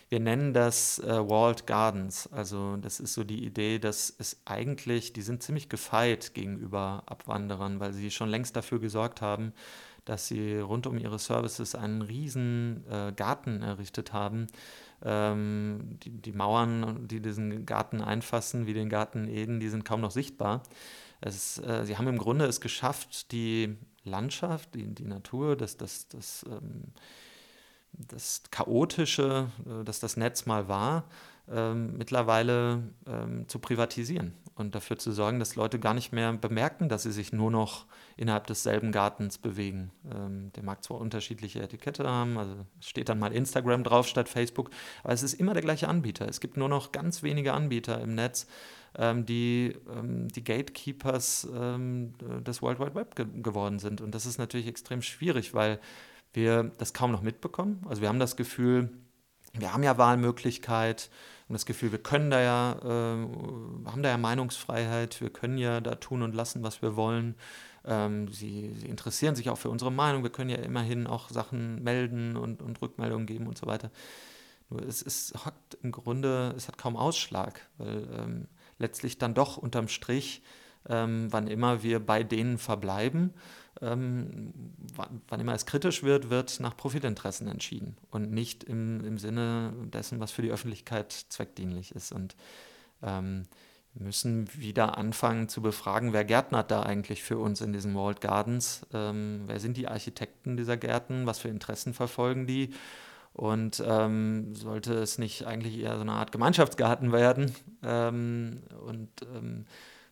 Wir nennen das äh, Walled Gardens. Also das ist so die Idee, dass es eigentlich, die sind ziemlich gefeit gegenüber Abwanderern, weil sie schon längst dafür gesorgt haben, dass sie rund um ihre Services einen riesen äh, Garten errichtet haben, ähm, die, die, Mauern, die diesen Garten einfassen, wie den Garten Eden, die sind kaum noch sichtbar. Es, äh, sie haben im Grunde es geschafft, die Landschaft, die, die Natur, das, das, das, ähm, das Chaotische, äh, das das Netz mal war, ähm, mittlerweile ähm, zu privatisieren und dafür zu sorgen, dass Leute gar nicht mehr bemerken, dass sie sich nur noch innerhalb desselben Gartens bewegen. Ähm, der mag zwar unterschiedliche Etikette haben, also steht dann mal Instagram drauf statt Facebook, aber es ist immer der gleiche Anbieter. Es gibt nur noch ganz wenige Anbieter im Netz, ähm, die ähm, die Gatekeepers ähm, des World Wide Web ge geworden sind. Und das ist natürlich extrem schwierig, weil wir das kaum noch mitbekommen. Also wir haben das Gefühl, wir haben ja Wahlmöglichkeit und das Gefühl, wir können da ja, äh, haben da ja Meinungsfreiheit, wir können ja da tun und lassen, was wir wollen. Ähm, sie, sie, interessieren sich auch für unsere Meinung, wir können ja immerhin auch Sachen melden und, und Rückmeldungen geben und so weiter. Nur es, es hat im Grunde, es hat kaum Ausschlag, weil ähm, letztlich dann doch unterm Strich, ähm, wann immer wir bei denen verbleiben, ähm, wann immer es kritisch wird, wird nach Profitinteressen entschieden und nicht im, im Sinne dessen, was für die Öffentlichkeit zweckdienlich ist. Und ähm, müssen wieder anfangen zu befragen, wer gärtnert da eigentlich für uns in diesen Walled Gardens? Ähm, wer sind die Architekten dieser Gärten? Was für Interessen verfolgen die? Und ähm, sollte es nicht eigentlich eher so eine Art Gemeinschaftsgarten werden? Ähm, und ähm,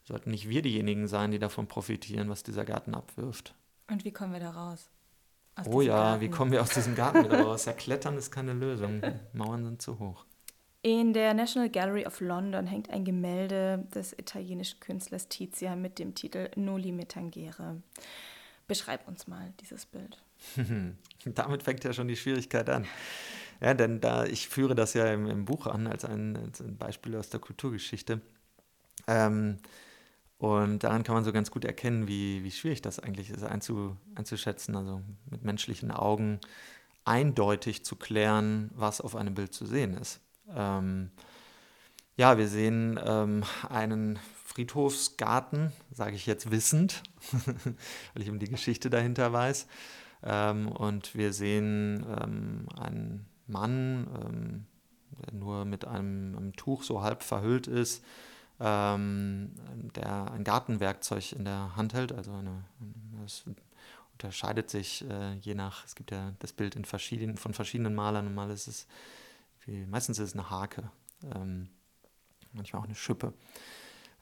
sollten nicht wir diejenigen sein, die davon profitieren, was dieser Garten abwirft? Und wie kommen wir da raus? oh ja, Garten? wie kommen wir aus diesem Garten wieder raus? Ja, Klettern ist keine Lösung. Mauern sind zu hoch. In der National Gallery of London hängt ein Gemälde des italienischen Künstlers Tizian mit dem Titel Noli me tangere. Beschreib uns mal dieses Bild. Damit fängt ja schon die Schwierigkeit an. Ja, denn da ich führe das ja im, im Buch an als ein, als ein, Beispiel aus der Kulturgeschichte. Ähm, und daran kann man so ganz gut erkennen, wie, wie schwierig das eigentlich ist einzu, einzuschätzen, also mit menschlichen Augen eindeutig zu klären, was auf einem Bild zu sehen ist. Ähm, ja, wir sehen ähm, einen Friedhofsgarten, sage ich jetzt wissend, weil ich um die Geschichte dahinter weiß. Ähm, und wir sehen ähm, einen Mann, ähm, der nur mit einem, einem, Tuch so halb verhüllt ist, ähm, der ein Gartenwerkzeug in der Hand hält. Also eine, das unterscheidet sich äh, je nach, es gibt ja das Bild in verschiedenen, von verschiedenen Malern. und mal ist es wie, meistens ist es eine Hake, ähm, manchmal auch eine Schippe.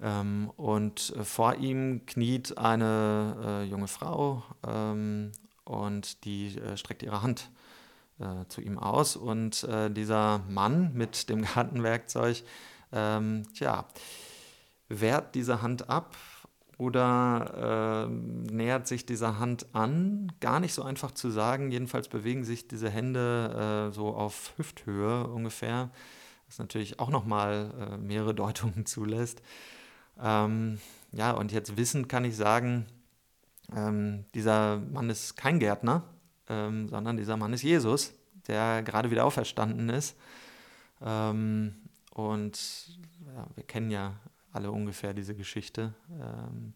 Ähm, und äh, vor ihm kniet eine äh, junge Frau ähm, und die äh, streckt ihre Hand äh, zu ihm aus. Und äh, dieser Mann mit dem Gartenwerkzeug, ähm, tja, wehrt diese Hand ab oder äh, nähert sich dieser Hand an. Gar nicht so einfach zu sagen. Jedenfalls bewegen sich diese Hände äh, so auf Hüfthöhe ungefähr, was natürlich auch nochmal äh, mehrere Deutungen zulässt. Ähm, ja, und jetzt wissend kann ich sagen, ähm, dieser Mann ist kein Gärtner, ähm, sondern dieser Mann ist Jesus, der gerade wieder auferstanden ist. Ähm, und ja, wir kennen ja alle ungefähr diese Geschichte. Ähm,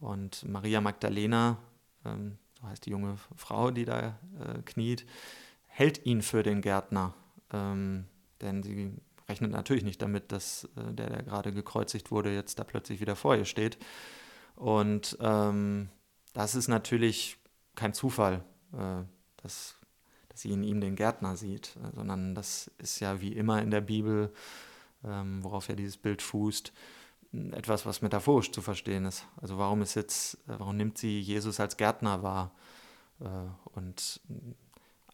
und Maria Magdalena, ähm, so heißt die junge Frau, die da äh, kniet, hält ihn für den Gärtner. Ähm, denn sie rechnet natürlich nicht damit, dass äh, der, der gerade gekreuzigt wurde, jetzt da plötzlich wieder vor ihr steht. Und ähm, das ist natürlich kein Zufall, äh, dass, dass sie in ihm den Gärtner sieht, äh, sondern das ist ja wie immer in der Bibel, ähm, worauf ja dieses Bild fußt, etwas, was metaphorisch zu verstehen ist. Also warum ist jetzt, äh, warum nimmt sie Jesus als Gärtner wahr? Äh, und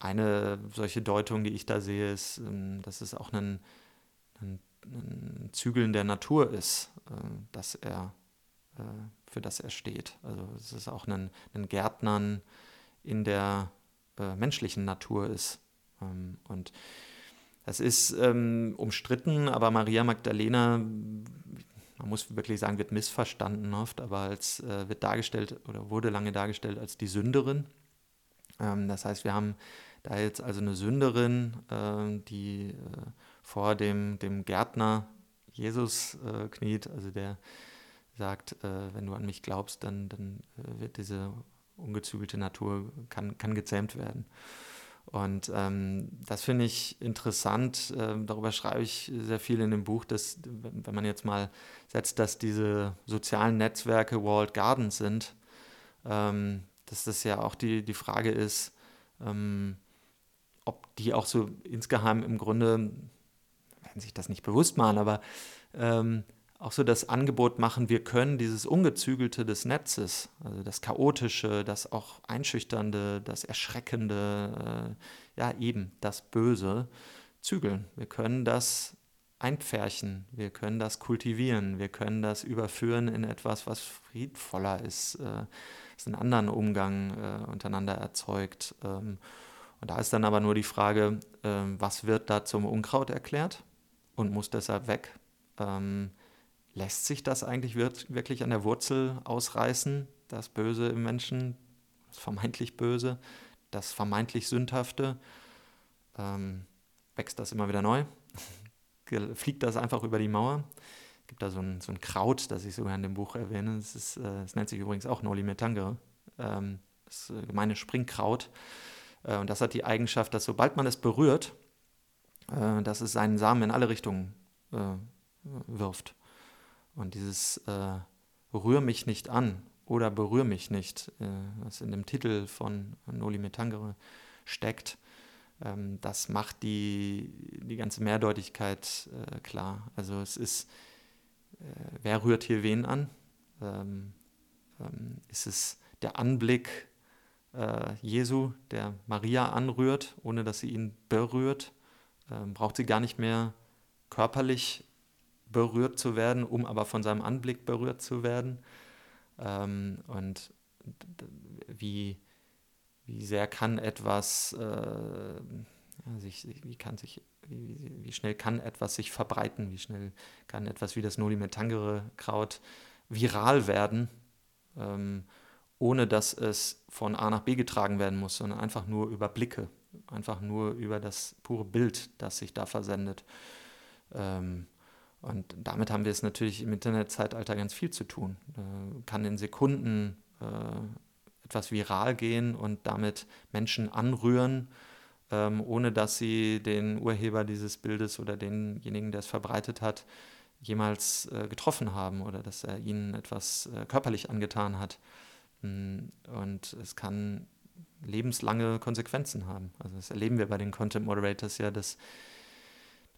eine solche Deutung, die ich da sehe, ist, ähm, dass es auch ein, ein, ein Zügeln der Natur ist, äh, dass er, für das er steht. Also es ist auch ein, ein Gärtnern in der menschlichen Natur ist. Ähm, und das ist ähm, umstritten, aber Maria Magdalena, man muss wirklich sagen, wird missverstanden oft, aber als äh, wird dargestellt oder wurde lange dargestellt als die Sünderin. Ähm, das heißt, wir haben da jetzt also eine Sünderin, äh, die äh, vor dem, dem Gärtner Jesus äh, kniet, also der sagt, äh, wenn du an mich glaubst, dann, dann äh, wird diese ungezügelte Natur, kann, kann gezähmt werden. Und ähm, das finde ich interessant. Ähm, darüber schreibe ich sehr viel in dem Buch, dass, wenn man jetzt mal setzt, dass diese sozialen Netzwerke Walled Gardens sind, ähm, dass das ja auch die, die Frage ist, ähm, ob die auch so insgeheim im Grunde, werden sich das nicht bewusst machen, aber ähm, auch so das Angebot machen, wir können dieses Ungezügelte des Netzes, also das Chaotische, das auch Einschüchternde, das Erschreckende, äh, ja eben das Böse zügeln. Wir können das einpferchen, wir können das kultivieren, wir können das überführen in etwas, was friedvoller ist, äh, was einen anderen Umgang äh, untereinander erzeugt. Ähm, und da ist dann aber nur die Frage, äh, was wird da zum Unkraut erklärt und muss deshalb weg? Ähm, Lässt sich das eigentlich wirklich an der Wurzel ausreißen, das Böse im Menschen, das vermeintlich Böse, das vermeintlich Sündhafte? Ähm, wächst das immer wieder neu? Fliegt das einfach über die Mauer? Es gibt da so ein, so ein Kraut, das ich sogar in dem Buch erwähne. Es, ist, äh, es nennt sich übrigens auch Noli Metangere. Ähm, das gemeine Springkraut. Äh, und das hat die Eigenschaft, dass sobald man es berührt, äh, dass es seinen Samen in alle Richtungen äh, wirft. Und dieses äh, Rühr mich nicht an oder berühr mich nicht, äh, was in dem Titel von Noli Metangere steckt, ähm, das macht die, die ganze Mehrdeutigkeit äh, klar. Also es ist, äh, wer rührt hier wen an? Ähm, ähm, ist es der Anblick äh, Jesu, der Maria anrührt, ohne dass sie ihn berührt? Ähm, braucht sie gar nicht mehr körperlich berührt zu werden, um aber von seinem Anblick berührt zu werden. Ähm, und wie, wie sehr kann etwas, äh, sich, wie, kann sich, wie, wie, schnell kann etwas sich verbreiten, wie schnell kann etwas wie das Nolimetangere-Kraut viral werden, ähm, ohne dass es von A nach B getragen werden muss, sondern einfach nur über Blicke, einfach nur über das pure Bild, das sich da versendet. Ähm, und damit haben wir es natürlich im Internetzeitalter ganz viel zu tun. Äh, kann in Sekunden äh, etwas viral gehen und damit Menschen anrühren, ähm, ohne dass sie den Urheber dieses Bildes oder denjenigen, der es verbreitet hat, jemals äh, getroffen haben oder dass er ihnen etwas äh, körperlich angetan hat. Mm, und es kann lebenslange Konsequenzen haben. Also das erleben wir bei den Content Moderators ja, dass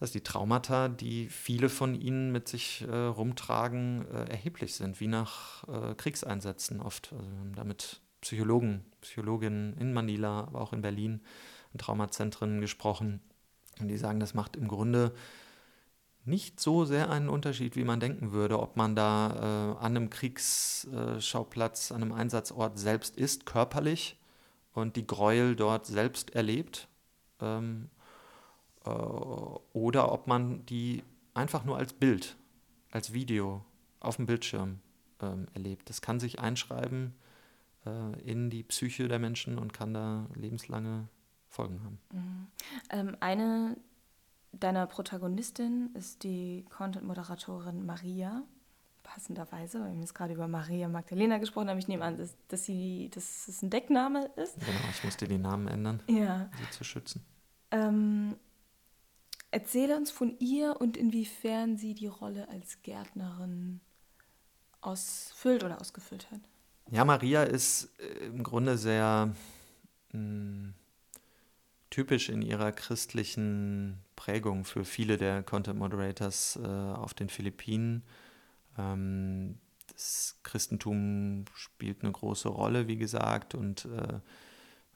dass die Traumata, die viele von ihnen mit sich äh, rumtragen, äh, erheblich sind, wie nach äh, Kriegseinsätzen oft. Also wir haben damit Psychologen, Psychologinnen in Manila, aber auch in Berlin, in Traumazentren gesprochen. Und die sagen, das macht im Grunde nicht so sehr einen Unterschied, wie man denken würde, ob man da äh, an einem Kriegsschauplatz, an einem Einsatzort selbst ist, körperlich und die Gräuel dort selbst erlebt. Ähm, äh, oder ob man die einfach nur als Bild, als Video auf dem Bildschirm ähm, erlebt. Das kann sich einschreiben äh, in die Psyche der Menschen und kann da lebenslange Folgen haben. Mhm. Ähm, eine deiner Protagonistinnen ist die Content-Moderatorin Maria. passenderweise, weil wir jetzt gerade über Maria Magdalena gesprochen haben, ich nehme an, dass, dass, sie, dass es ein Deckname ist. Genau, ich musste die Namen ändern, ja. um sie zu schützen. Ähm, erzähle uns von ihr und inwiefern sie die Rolle als Gärtnerin ausfüllt oder ausgefüllt hat. Ja, Maria ist äh, im Grunde sehr mh, hm, typisch in ihrer christlichen Prägung für viele der Content Moderators äh, auf den Philippinen. Ähm, das Christentum spielt eine große Rolle, wie gesagt, und äh,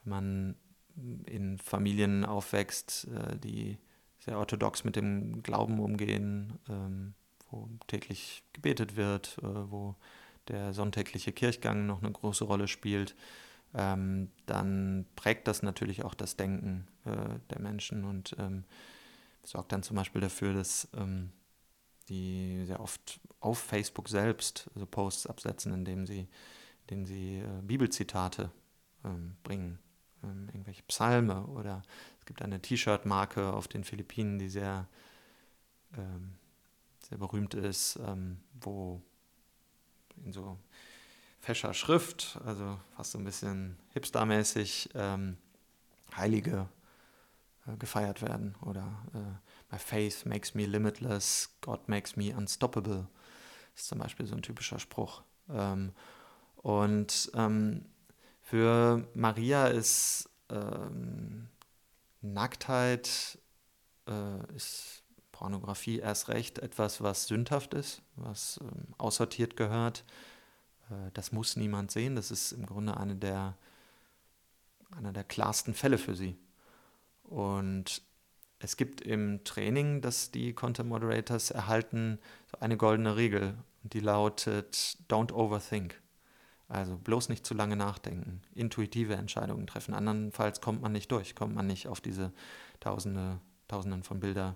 wenn man in Familien aufwächst, äh, die sehr orthodox mit dem Glauben umgehen, ähm, wo täglich gebetet wird, äh, wo der sonntägliche Kirchgang noch eine große Rolle spielt, ähm, dann prägt das natürlich auch das Denken äh, der Menschen und ähm, sorgt dann zum Beispiel dafür, dass ähm, die sehr oft auf Facebook selbst so Posts absetzen, indem sie, indem sie äh, Bibelzitate ähm, bringen, ähm, irgendwelche Psalme oder es gibt eine T-Shirt-Marke auf den Philippinen, die sehr, ähm, sehr berühmt ist, wo in so fescher Schrift, also fast so ein bisschen hipstermäßig, ähm, Heilige äh, gefeiert werden. Oder äh, My faith makes me limitless, God makes me unstoppable. Das ist zum Beispiel so ein typischer Spruch. Ähm, und ähm, für Maria ist ähm, Nacktheit, äh, ist Pornografie erst recht etwas, was sündhaft ist, was ähm, aussortiert gehört. Äh, das muss niemand sehen. Das ist im Grunde eine der, einer der klarsten Fälle für sie. Und es gibt im Training, das die Content Moderators erhalten, so eine goldene Regel. Die lautet: Don't overthink. Also bloß nicht zu lange nachdenken, intuitive Entscheidungen treffen. Andernfalls kommt man nicht durch, kommt man nicht auf diese Tausende, Tausenden von Bildern,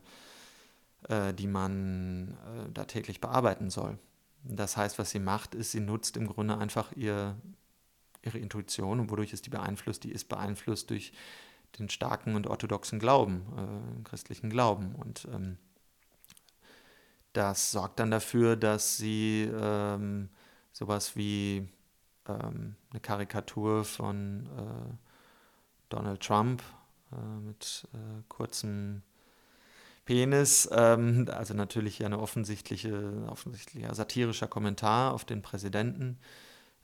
äh, die man äh, da täglich bearbeiten soll. Das heißt, was sie macht, ist, sie nutzt im Grunde einfach ihr, ihre Intuition und wodurch ist die beeinflusst? Die ist beeinflusst durch den starken und orthodoxen Glauben, äh, christlichen Glauben. Und ähm, das sorgt dann dafür, dass sie ähm, sowas wie ähm, eine Karikatur von äh, Donald Trump äh, mit äh, kurzem Penis, ähm, also natürlich eine offensichtliche, offensichtlicher satirischer Kommentar auf den Präsidenten,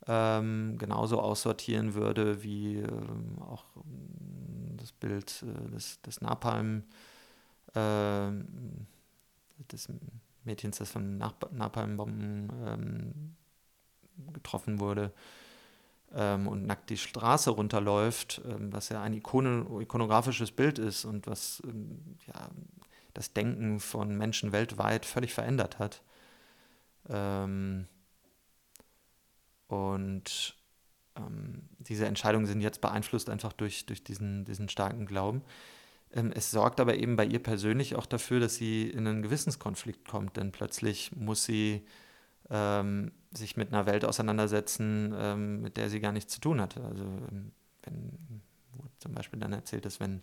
ähm, genauso aussortieren würde wie ähm, auch das Bild äh, des, des Napalm, äh, des Mädchens, das von Nap Napalmbomben ähm, getroffen wurde ähm, und nackt die Straße runterläuft, ähm, was ja ein Ikone, ikonografisches Bild ist und was ja, das Denken von Menschen weltweit völlig verändert hat. Ähm, und ähm, diese Entscheidungen sind jetzt beeinflusst einfach durch, durch diesen, diesen starken Glauben. Ähm, es sorgt aber eben bei ihr persönlich auch dafür, dass sie in einen Gewissenskonflikt kommt, denn plötzlich muss sie ähm, sich mit einer Welt auseinandersetzen, ähm, mit der sie gar nichts zu tun hatte. Also ähm, wenn zum Beispiel dann erzählt ist, wenn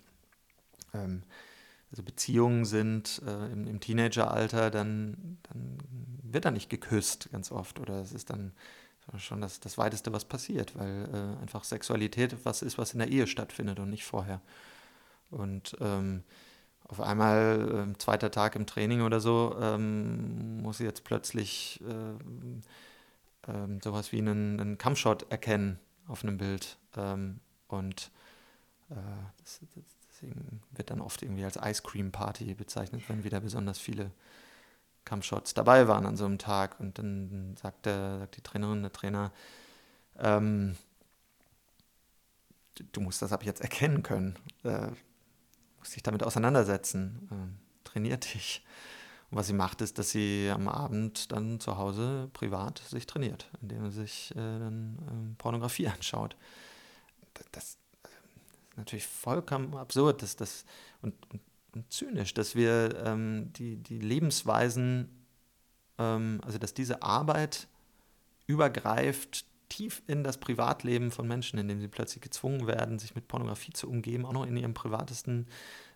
also Beziehungen sind äh, im, im, Teenageralter, dann, dann wird da nicht geküsst ganz oft oder es ist dann schon das, das Weiteste, was passiert, weil äh, einfach Sexualität was ist, was in der Ehe stattfindet und nicht vorher. Und ähm, auf einmal, äh, zweiter Tag im Training oder so, ähm, muss sie jetzt plötzlich äh, ähm, sowas wie einen, einen Kampfshot erkennen auf einem Bild. Ähm, und äh, das, das, Deswegen wird dann oft irgendwie als Ice Cream Party bezeichnet, wenn wieder besonders viele Kampfshots dabei waren an so einem Tag. Und dann sagt, der, sagt die Trainerin, der Trainer, ähm, du musst das ab jetzt erkennen können. Äh, dich damit auseinandersetzen. Äh, trainier dich. Und was sie macht, ist, dass sie am Abend dann zu Hause privat sich trainiert, indem sie sich äh, dann ähm, Pornografie anschaut. Das, natürlich vollkommen absurd dass das, und, und, und zynisch, dass wir ähm, die, die Lebensweisen, ähm, also dass diese Arbeit übergreift tief in das Privatleben von Menschen, indem sie plötzlich gezwungen werden, sich mit Pornografie zu umgeben, auch noch in ihrem privatesten.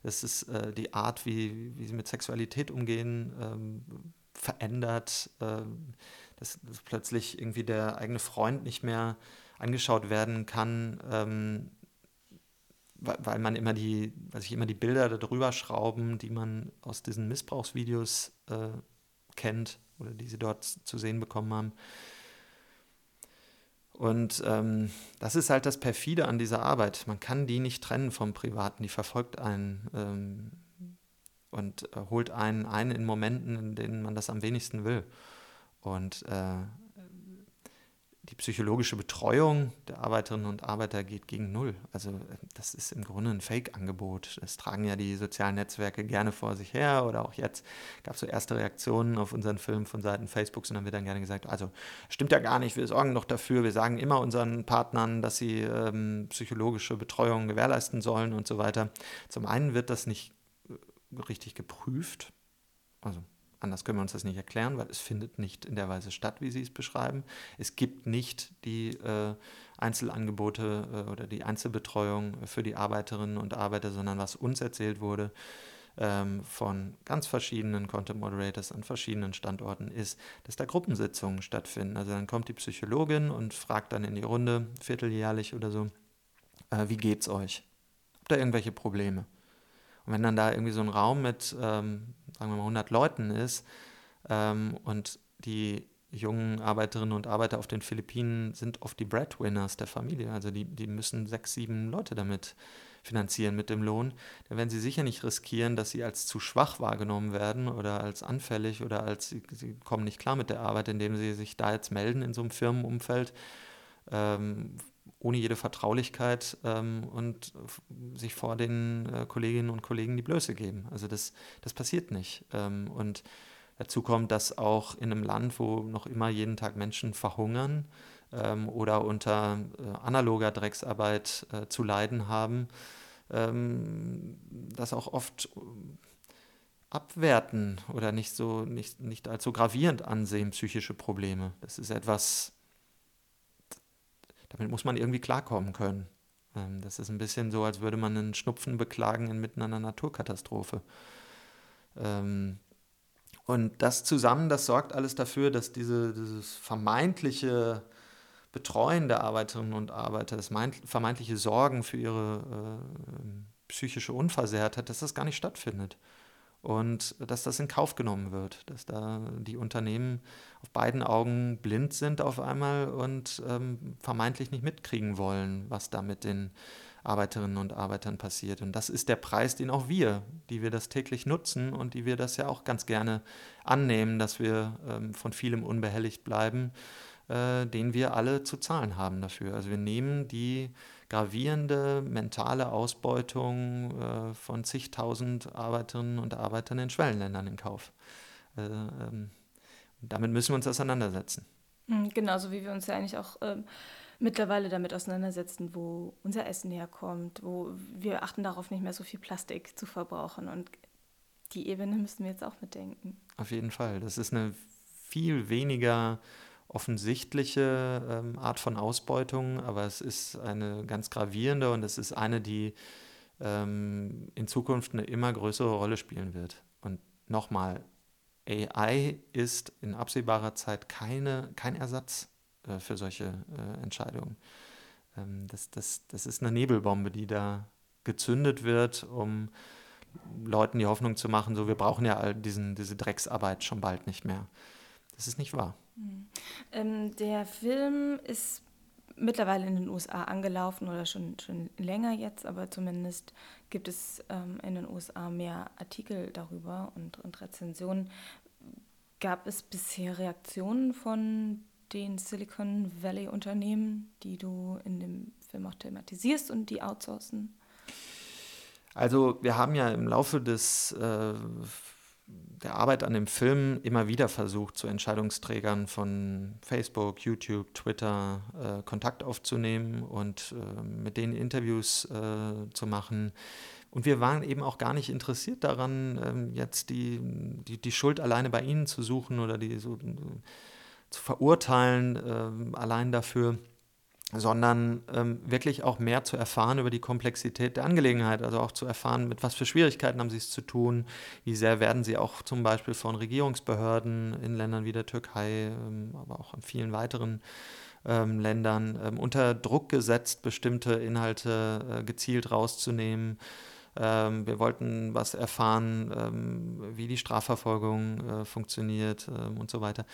Das ist äh, die Art, wie, wie sie mit Sexualität umgehen, ähm, verändert, äh, dass, dass, plötzlich irgendwie der eigene Freund nicht mehr angeschaut werden kann, ähm, weil, weil, man immer die, weil sich immer die Bilder darüber schrauben, die man aus diesen Missbrauchsvideos äh, kennt oder die sie dort zu sehen bekommen haben. Und ähm, das ist halt das Perfide an dieser Arbeit. Man kann die nicht trennen vom Privaten. Die verfolgt einen ähm, und äh, holt einen ein in Momenten, in denen man das am wenigsten will. Und äh, die psychologische Betreuung der Arbeiterinnen und Arbeiter geht gegen Null. Also das ist im Grunde ein Fake-Angebot. Das tragen ja die sozialen Netzwerke gerne vor sich her oder auch jetzt gab es so erste Reaktionen auf unseren Film von Seiten Facebooks und dann wird dann gerne gesagt, also stimmt ja gar nicht, wir sorgen doch dafür, wir sagen immer unseren Partnern, dass sie ähm, psychologische Betreuung gewährleisten sollen und so weiter. Zum einen wird das nicht äh, richtig geprüft, also Anders können wir uns das nicht erklären, weil es findet nicht in der Weise statt, wie Sie es beschreiben. Es gibt nicht die äh, Einzelangebote äh, oder die Einzelbetreuung für die Arbeiterinnen und Arbeiter, sondern was uns erzählt wurde ähm, von ganz verschiedenen Content Moderators an verschiedenen Standorten ist, dass da Gruppensitzungen stattfinden. Also dann kommt die Psychologin und fragt dann in die Runde, vierteljährlich oder so, äh, wie geht's euch? Habt ihr irgendwelche Probleme? Und wenn dann da irgendwie so ein Raum mit, ähm, sagen wir mal, 100 Leuten ist ähm, und die jungen Arbeiterinnen und Arbeiter auf den Philippinen sind oft die Breadwinners der Familie, also die, die müssen sechs, sieben Leute damit finanzieren mit dem Lohn, dann werden sie sicher nicht riskieren, dass sie als zu schwach wahrgenommen werden oder als anfällig oder als sie, sie kommen nicht klar mit der Arbeit, indem sie sich da jetzt melden in so einem Firmenumfeld, ähm, ohne jede Vertraulichkeit ähm, und sich vor den äh, Kolleginnen und Kollegen die Blöße geben. Also das, das passiert nicht. Ähm, und dazu kommt, dass auch in einem Land, wo noch immer jeden Tag Menschen verhungern ähm, oder unter äh, analoger Drecksarbeit äh, zu leiden haben, ähm, das auch oft abwerten oder nicht so nicht, nicht so gravierend ansehen, psychische Probleme. Das ist etwas, damit muss man irgendwie klarkommen können. Ähm, das ist ein bisschen so, als würde man einen Schnupfen beklagen inmitten einer Naturkatastrophe. Ähm, und das zusammen, das sorgt alles dafür, dass diese, dieses vermeintliche Betreuen der Arbeiterinnen und Arbeiter, das vermeintliche Sorgen für ihre äh, psychische Unversehrtheit, dass das gar nicht stattfindet und dass das in Kauf genommen wird, dass da die Unternehmen auf beiden Augen blind sind auf einmal und ähm, vermeintlich nicht mitkriegen wollen, was da mit den Arbeiterinnen und Arbeitern passiert. Und das ist der Preis, den auch wir, die wir das täglich nutzen und die wir das ja auch ganz gerne annehmen, dass wir ähm, von vielem unbehelligt bleiben, äh, den wir alle zu zahlen haben dafür. Also wir nehmen die gravierende mentale Ausbeutung äh, von zigtausend Arbeiterinnen und Arbeitern in Schwellenländern in Kauf. Äh, ähm, damit müssen wir uns auseinandersetzen. Hm, genauso wie wir uns ja eigentlich auch ähm, mittlerweile damit auseinandersetzen, wo unser Essen herkommt, wo wir achten darauf, nicht mehr so viel Plastik zu verbrauchen. Und die Ebene müssen wir jetzt auch mitdenken. Auf jeden Fall. Das ist eine viel weniger offensichtliche ähm, Art von Ausbeutung, aber es ist eine ganz gravierende und es ist eine, die ähm, in Zukunft eine immer größere Rolle spielen wird. Und nochmal, AI ist in absehbarer Zeit keine, kein Ersatz äh, für solche äh, Entscheidungen. Ähm, das, das, das ist eine Nebelbombe, die da gezündet wird, um Leuten die Hoffnung zu machen, so wir brauchen ja all diesen, diese Drecksarbeit schon bald nicht mehr. Das ist nicht wahr. Mhm. Ähm, der Film ist mittlerweile in den USA angelaufen oder schon, schon länger jetzt, aber zumindest gibt es ähm, in den USA mehr Artikel darüber und, und Rezensionen. Gab es bisher Reaktionen von den Silicon Valley Unternehmen, die du in dem Film auch thematisierst und die outsourcen? Also wir haben ja im Laufe des äh, der Arbeit an dem Film immer wieder versucht, zu Entscheidungsträgern von Facebook, YouTube, Twitter äh, Kontakt aufzunehmen und äh, mit denen Interviews äh, zu machen. Und wir waren eben auch gar nicht interessiert daran, ähm, jetzt die, die, die, Schuld alleine bei ihnen zu suchen oder die so, zu verurteilen, ähm, allein dafür, sondern ähm, wirklich auch mehr zu erfahren über die Komplexität der Angelegenheit, also auch zu erfahren, mit was für Schwierigkeiten haben sie es zu tun, wie sehr werden sie auch zum Beispiel von Regierungsbehörden in Ländern wie der Türkei, ähm, aber auch in vielen weiteren ähm, Ländern ähm, unter Druck gesetzt, bestimmte Inhalte äh, gezielt rauszunehmen. Ähm, wir wollten was erfahren, ähm, wie die Strafverfolgung äh, funktioniert und so weiter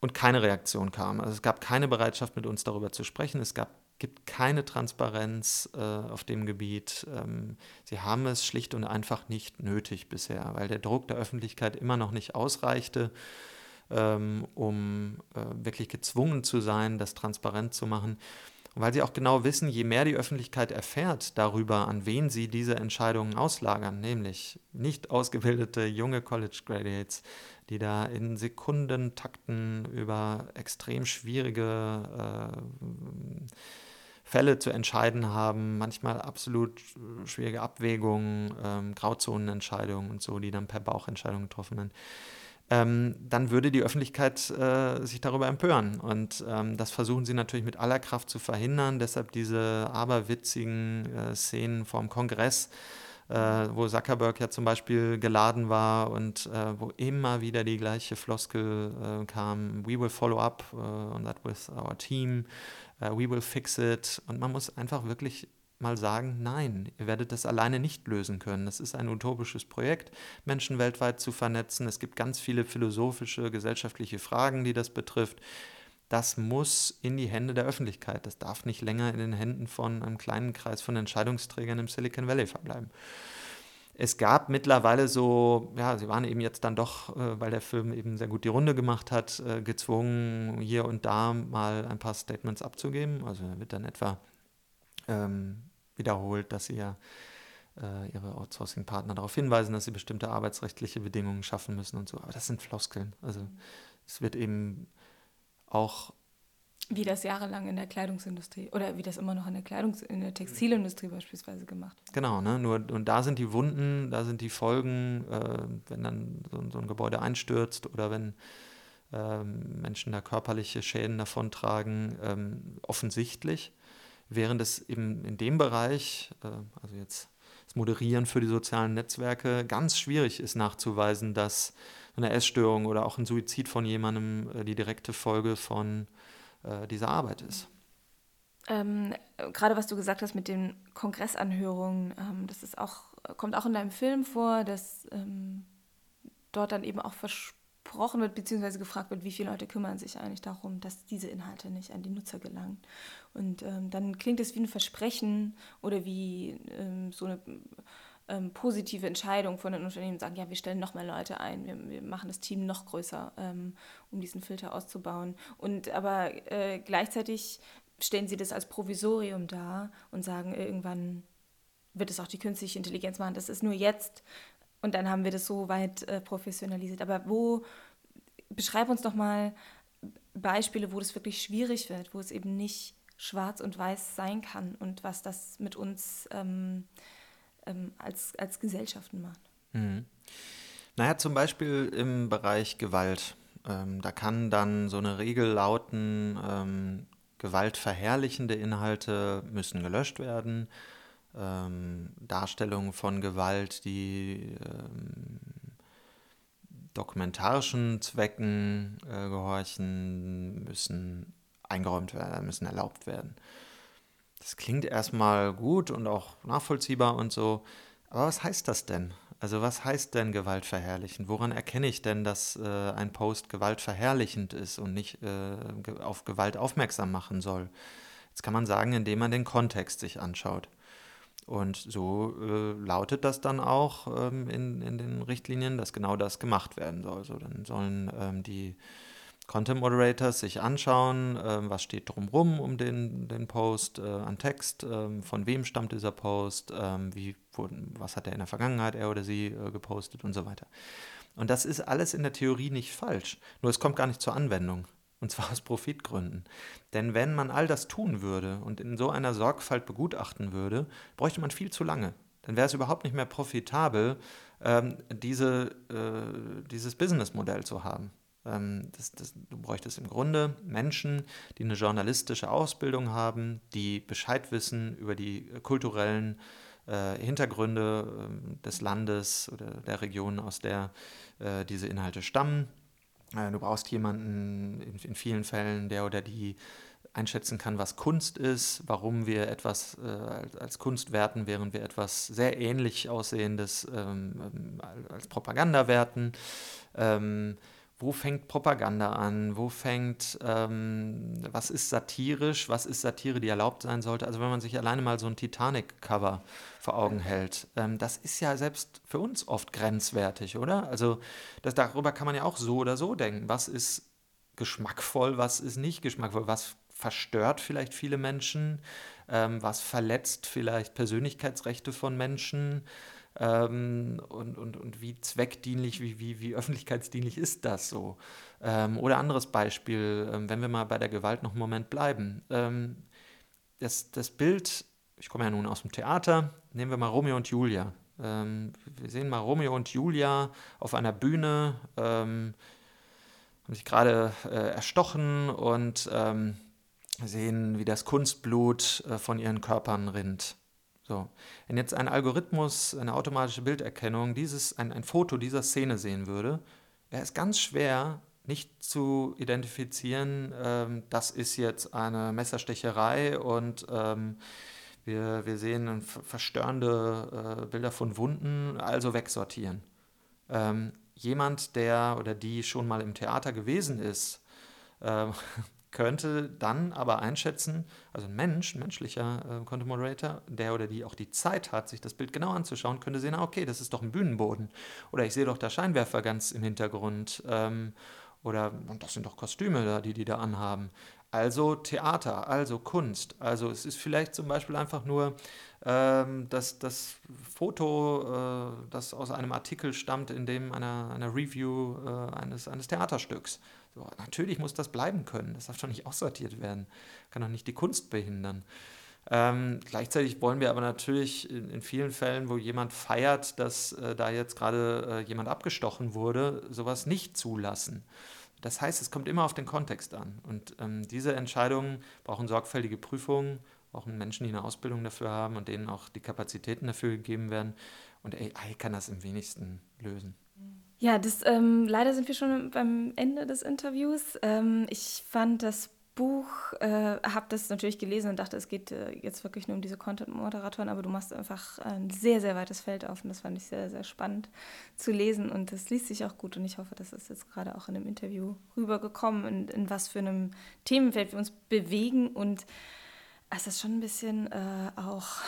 und keine Reaktion kam. Also es gab keine Bereitschaft, mit uns darüber zu sprechen. Es gab, gibt keine Transparenz äh, auf dem Gebiet. Ähm, sie haben es schlicht und einfach nicht nötig bisher, weil der Druck der Öffentlichkeit immer noch nicht ausreichte, ähm, um äh, wirklich gezwungen zu sein, das transparent zu machen. Und weil sie auch genau wissen, je mehr die Öffentlichkeit erfährt darüber, an wen sie diese Entscheidungen auslagern, nämlich nicht ausgebildete junge College Graduates, die da in Sekundentakten über extrem schwierige äh, Fälle zu entscheiden haben, manchmal absolut schwierige Abwägungen, ähm, Grauzonenentscheidungen und so, die dann per Bauchentscheidung getroffen werden. Ähm, dann würde die Öffentlichkeit äh, sich darüber empören. Und ähm, das versuchen sie natürlich mit aller Kraft zu verhindern. Deshalb diese aberwitzigen äh, Szenen vorm Kongress, äh, wo Zuckerberg ja zum Beispiel geladen war und äh, wo immer wieder die gleiche Floskel äh, kam, we will follow up uh, on that with our team, we will fix it. Und man muss einfach wirklich mal sagen, nein, ihr werdet das alleine nicht lösen können. Das ist ein utopisches Projekt, Menschen weltweit zu vernetzen. Es gibt ganz viele philosophische, gesellschaftliche Fragen, die das betrifft das muss in die Hände der Öffentlichkeit. Das darf nicht länger in den Händen von einem kleinen Kreis von Entscheidungsträgern im Silicon Valley verbleiben. Es gab mittlerweile so, ja, sie waren eben jetzt dann doch, äh, weil der Film eben sehr gut die Runde gemacht hat, äh, gezwungen, hier und da mal ein paar Statements abzugeben. Also er wird dann etwa ähm, wiederholt, dass sie ja äh, ihre Outsourcing-Partner darauf hinweisen, dass sie bestimmte arbeitsrechtliche Bedingungen schaffen müssen und so. Aber das sind Floskeln. Also es wird eben auch wie das jahrelang in der Kleidungsindustrie oder wie das immer noch in der Kleidungs in der Textilindustrie beispielsweise gemacht wird. Genau, ne? Nur und da sind die Wunden, da sind die Folgen, äh, wenn dann so, so, ein Gebäude einstürzt oder wenn ähm, Menschen da körperliche Schäden davontragen, ähm, offensichtlich. Während es eben in dem Bereich, äh, also jetzt das Moderieren für die sozialen Netzwerke, ganz schwierig ist nachzuweisen, dass eine Essstörung oder auch ein Suizid von jemandem äh, die direkte Folge von äh, dieser Arbeit ist. Ähm, gerade was du gesagt hast mit den Kongressanhörungen, ähm, das ist auch, kommt auch in deinem Film vor, dass ähm, dort dann eben auch versprochen wird, beziehungsweise gefragt wird, wie viele Leute kümmern sich eigentlich darum, dass diese Inhalte nicht an die Nutzer gelangen. Und ähm, dann klingt es wie ein Versprechen oder wie ähm, so eine ähm, positive Entscheidung von den Unternehmen sagen, ja, wir stellen noch mehr Leute ein, wir, wir machen das Team noch größer, ähm, um diesen Filter auszubauen. Und aber äh, gleichzeitig stellen sie das als Provisorium dar und sagen, irgendwann wird es auch die künstliche Intelligenz machen. Das ist nur jetzt und dann haben wir das so weit äh, professionalisiert. Aber wo, beschreib uns doch mal Beispiele, wo das wirklich schwierig wird, wo es eben nicht schwarz und weiß sein kann und was das mit uns ähm, ähm, als, als Gesellschaften macht. Mhm. Naja, zum Beispiel im Bereich Gewalt. Ähm, da kann dann so eine Regel lauten, ähm, gewaltverherrlichende Inhalte müssen gelöscht werden. Ähm, Darstellungen von Gewalt, die ähm, dokumentarischen Zwecken äh, gehorchen, müssen eingeräumt werden, müssen erlaubt werden. Das klingt erstmal gut und auch nachvollziehbar und so. Aber was heißt das denn? Also was heißt denn gewaltverherrlichend? Woran erkenne ich denn, dass äh, ein Post gewaltverherrlichend ist und nicht äh, auf Gewalt aufmerksam machen soll? Jetzt kann man sagen, indem man den Kontext sich anschaut. Und so äh, lautet das dann auch ähm, in, in den Richtlinien, dass genau das gemacht werden soll. So, dann sollen ähm, die Content Moderators sich anschauen, äh, was steht drumherum um den, den Post äh, an Text, äh, von wem stammt dieser Post, ähm, wie, wo, was hat er in der Vergangenheit, er oder sie, äh, gepostet und so weiter. Und das ist alles in der Theorie nicht falsch, nur es kommt gar nicht zur Anwendung. Und zwar aus Profitgründen. Denn wenn man all das tun würde und in so einer Sorgfalt begutachten würde, bräuchte man viel zu lange. Dann wäre es überhaupt nicht mehr profitabel, ähm, diese, äh, dieses Businessmodell zu haben. Äh, Ähm, das, das, du bräuchtest im Grunde Menschen, die eine journalistische Ausbildung haben, die Bescheid wissen über die kulturellen äh, Hintergründe äh, des Landes oder der Region, aus der äh, diese Inhalte stammen. Äh, du brauchst jemanden in, vielen Fällen, der oder die einschätzen kann, was Kunst ist, warum wir etwas äh, als Kunst werten, während wir etwas sehr ähnlich aussehendes ähm, ähm als Propaganda werten. Ähm, wo fängt Propaganda an? Wo fängt, ähm, was ist satirisch? Was ist Satire, die erlaubt sein sollte? Also wenn man sich alleine mal so ein Titanic-Cover vor Augen hält, ähm, das ist ja selbst für uns oft grenzwertig, oder? Also das, darüber kann man ja auch so oder so denken. Was ist geschmackvoll, was ist nicht geschmackvoll? Was verstört vielleicht viele Menschen? Ähm, was verletzt vielleicht Persönlichkeitsrechte von Menschen? Ähm, und, und, und wie zweckdienlich, wie, wie, wie öffentlichkeitsdienlich ist das so? Ähm, oder anderes Beispiel, ähm, wenn wir mal bei der Gewalt noch einen Moment bleiben. Ähm, das, das Bild, ich komme ja nun aus dem Theater, nehmen wir mal Romeo und Julia. Ähm, wir sehen mal Romeo und Julia auf einer Bühne, ähm, haben sich gerade äh, erstochen und sehen, wie das Kunstblut äh, von ihren Körpern rinnt. So. Wenn jetzt ein Algorithmus, eine automatische Bilderkennung, dieses, ein, ein Foto dieser Szene sehen würde, wäre es ganz schwer, nicht zu identifizieren, ähm, das ist jetzt eine Messerstecherei und ähm, wir, wir sehen verstörende äh, Bilder von Wunden, also wegsortieren. Ähm, jemand, der oder die schon mal im Theater gewesen ist, äh, könnte dann aber einschätzen, also ein Mensch, ein menschlicher äh, Content Moderator, der oder die auch die Zeit hat, sich das Bild genau anzuschauen, könnte sehen, ah, okay, das ist doch ein Bühnenboden. Oder ich sehe doch da Scheinwerfer ganz im Hintergrund. Ähm, oder das sind doch Kostüme da, die die da anhaben. Also Theater, also Kunst. Also es ist vielleicht zum Beispiel einfach nur ähm, das, das Foto, äh, das aus einem Artikel stammt, in dem einer, einer Review äh, eines, eines Theaterstücks. So, natürlich muss das bleiben können. Das darf doch nicht aussortiert werden. Kann doch nicht die Kunst behindern. Ähm, gleichzeitig wollen wir aber natürlich in, in, vielen Fällen, wo jemand feiert, dass äh, da jetzt gerade äh, jemand abgestochen wurde, sowas nicht zulassen. Das heißt, es kommt immer auf den Kontext an. Und ähm, diese Entscheidungen brauchen sorgfältige Prüfungen, brauchen Menschen, die eine Ausbildung dafür haben und denen auch die Kapazitäten dafür gegeben werden. Und AI kann das im wenigsten lösen. Ja, das, ähm, leider sind wir schon beim Ende des Interviews. Ähm, ich fand das Buch, äh, habe das natürlich gelesen und dachte, es geht äh, jetzt wirklich nur um diese Content-Moderatoren, aber du machst einfach ein sehr, sehr weites Feld auf und das fand ich sehr, sehr spannend zu lesen und das liest sich auch gut und ich hoffe, das ist jetzt gerade auch in dem Interview rübergekommen, in, in was für einem Themenfeld wir uns bewegen und es ist schon ein bisschen äh, auch,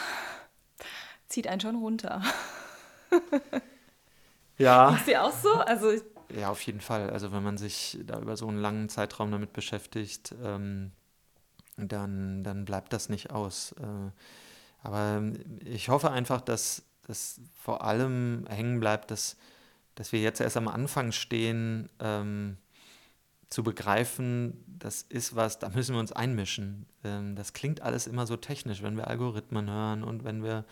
zieht einen schon runter. Ja. Ist dir auch so? Also ja, auf jeden Fall. Also wenn man sich da über so einen langen Zeitraum damit beschäftigt, ähm, dann, dann bleibt das nicht aus. Äh, aber ich hoffe einfach, dass das vor allem hängen bleibt, dass, dass wir jetzt erst am Anfang stehen, ähm, zu begreifen, das ist was, da müssen wir uns einmischen. Ähm, das klingt alles immer so technisch, wenn wir Algorithmen hören und wenn wir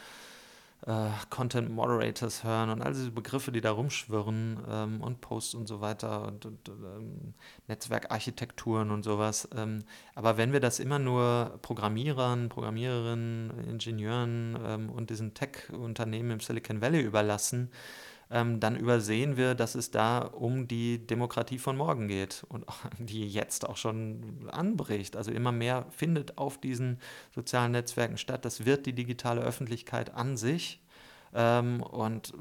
äh, Content Moderators hören und all diese Begriffe, die da rumschwirren ähm, und Posts und so weiter und, und ähm, Netzwerkarchitekturen und sowas. Ähm, aber wenn wir das immer nur Programmierern, Programmiererinnen, Ingenieuren ähm, und diesen Tech-Unternehmen im Silicon Valley überlassen, ähm, dann übersehen wir, dass es da um die Demokratie von morgen geht und die jetzt auch schon anbricht. Also immer mehr findet auf diesen sozialen Netzwerken statt. Das wird die digitale Öffentlichkeit an sich. Ähm, und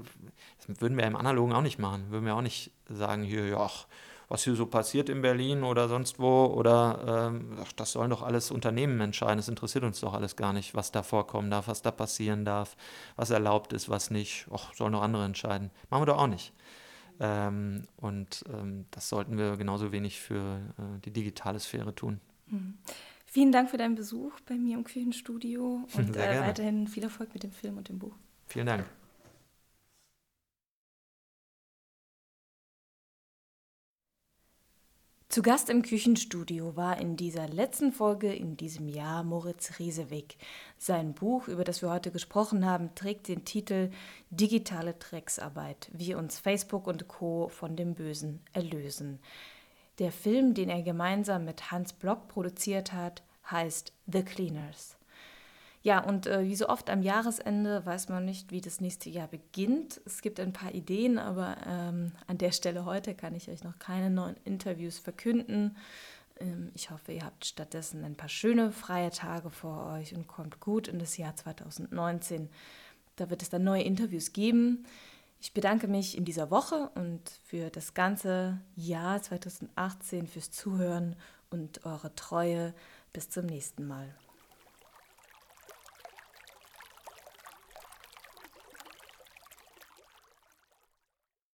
das würden wir im Analogen auch nicht machen. Würden wir auch nicht sagen, hier, ja, was hier so passiert in Berlin oder sonst wo. Oder ähm, ach, das sollen doch alles Unternehmen entscheiden. Es interessiert uns doch alles gar nicht, was da vorkommen darf, was da passieren darf, was erlaubt ist, was nicht. Ach, sollen doch andere entscheiden. Machen wir doch auch nicht. Ähm, und ähm, das sollten wir genauso wenig für äh, die digitale Sphäre tun. Mhm. Vielen Dank für deinen Besuch bei mir im Küchenstudio und äh, weiterhin viel Erfolg mit dem Film und dem Buch. Vielen Dank. Zu Gast im Küchenstudio war in dieser letzten Folge in diesem Jahr Moritz Riesewig. Sein Buch, über das wir heute gesprochen haben, trägt den Titel Digitale Drecksarbeit, wie uns Facebook und Co. von dem Bösen erlösen. Der Film, den er gemeinsam mit Hans Block produziert hat, heißt The Cleaners. Ja, und äh, wie so oft am Jahresende weiß man nicht, wie das nächste Jahr beginnt. Es gibt ein paar Ideen, aber ähm, an der Stelle heute kann ich euch noch keine neuen Interviews verkünden. Ähm, ich hoffe, ihr habt stattdessen ein paar schöne freie Tage vor euch und kommt gut in das Jahr 2019. Da wird es dann neue Interviews geben. Ich bedanke mich in dieser Woche und für das ganze Jahr 2018 fürs Zuhören und eure Treue. Bis zum nächsten Mal.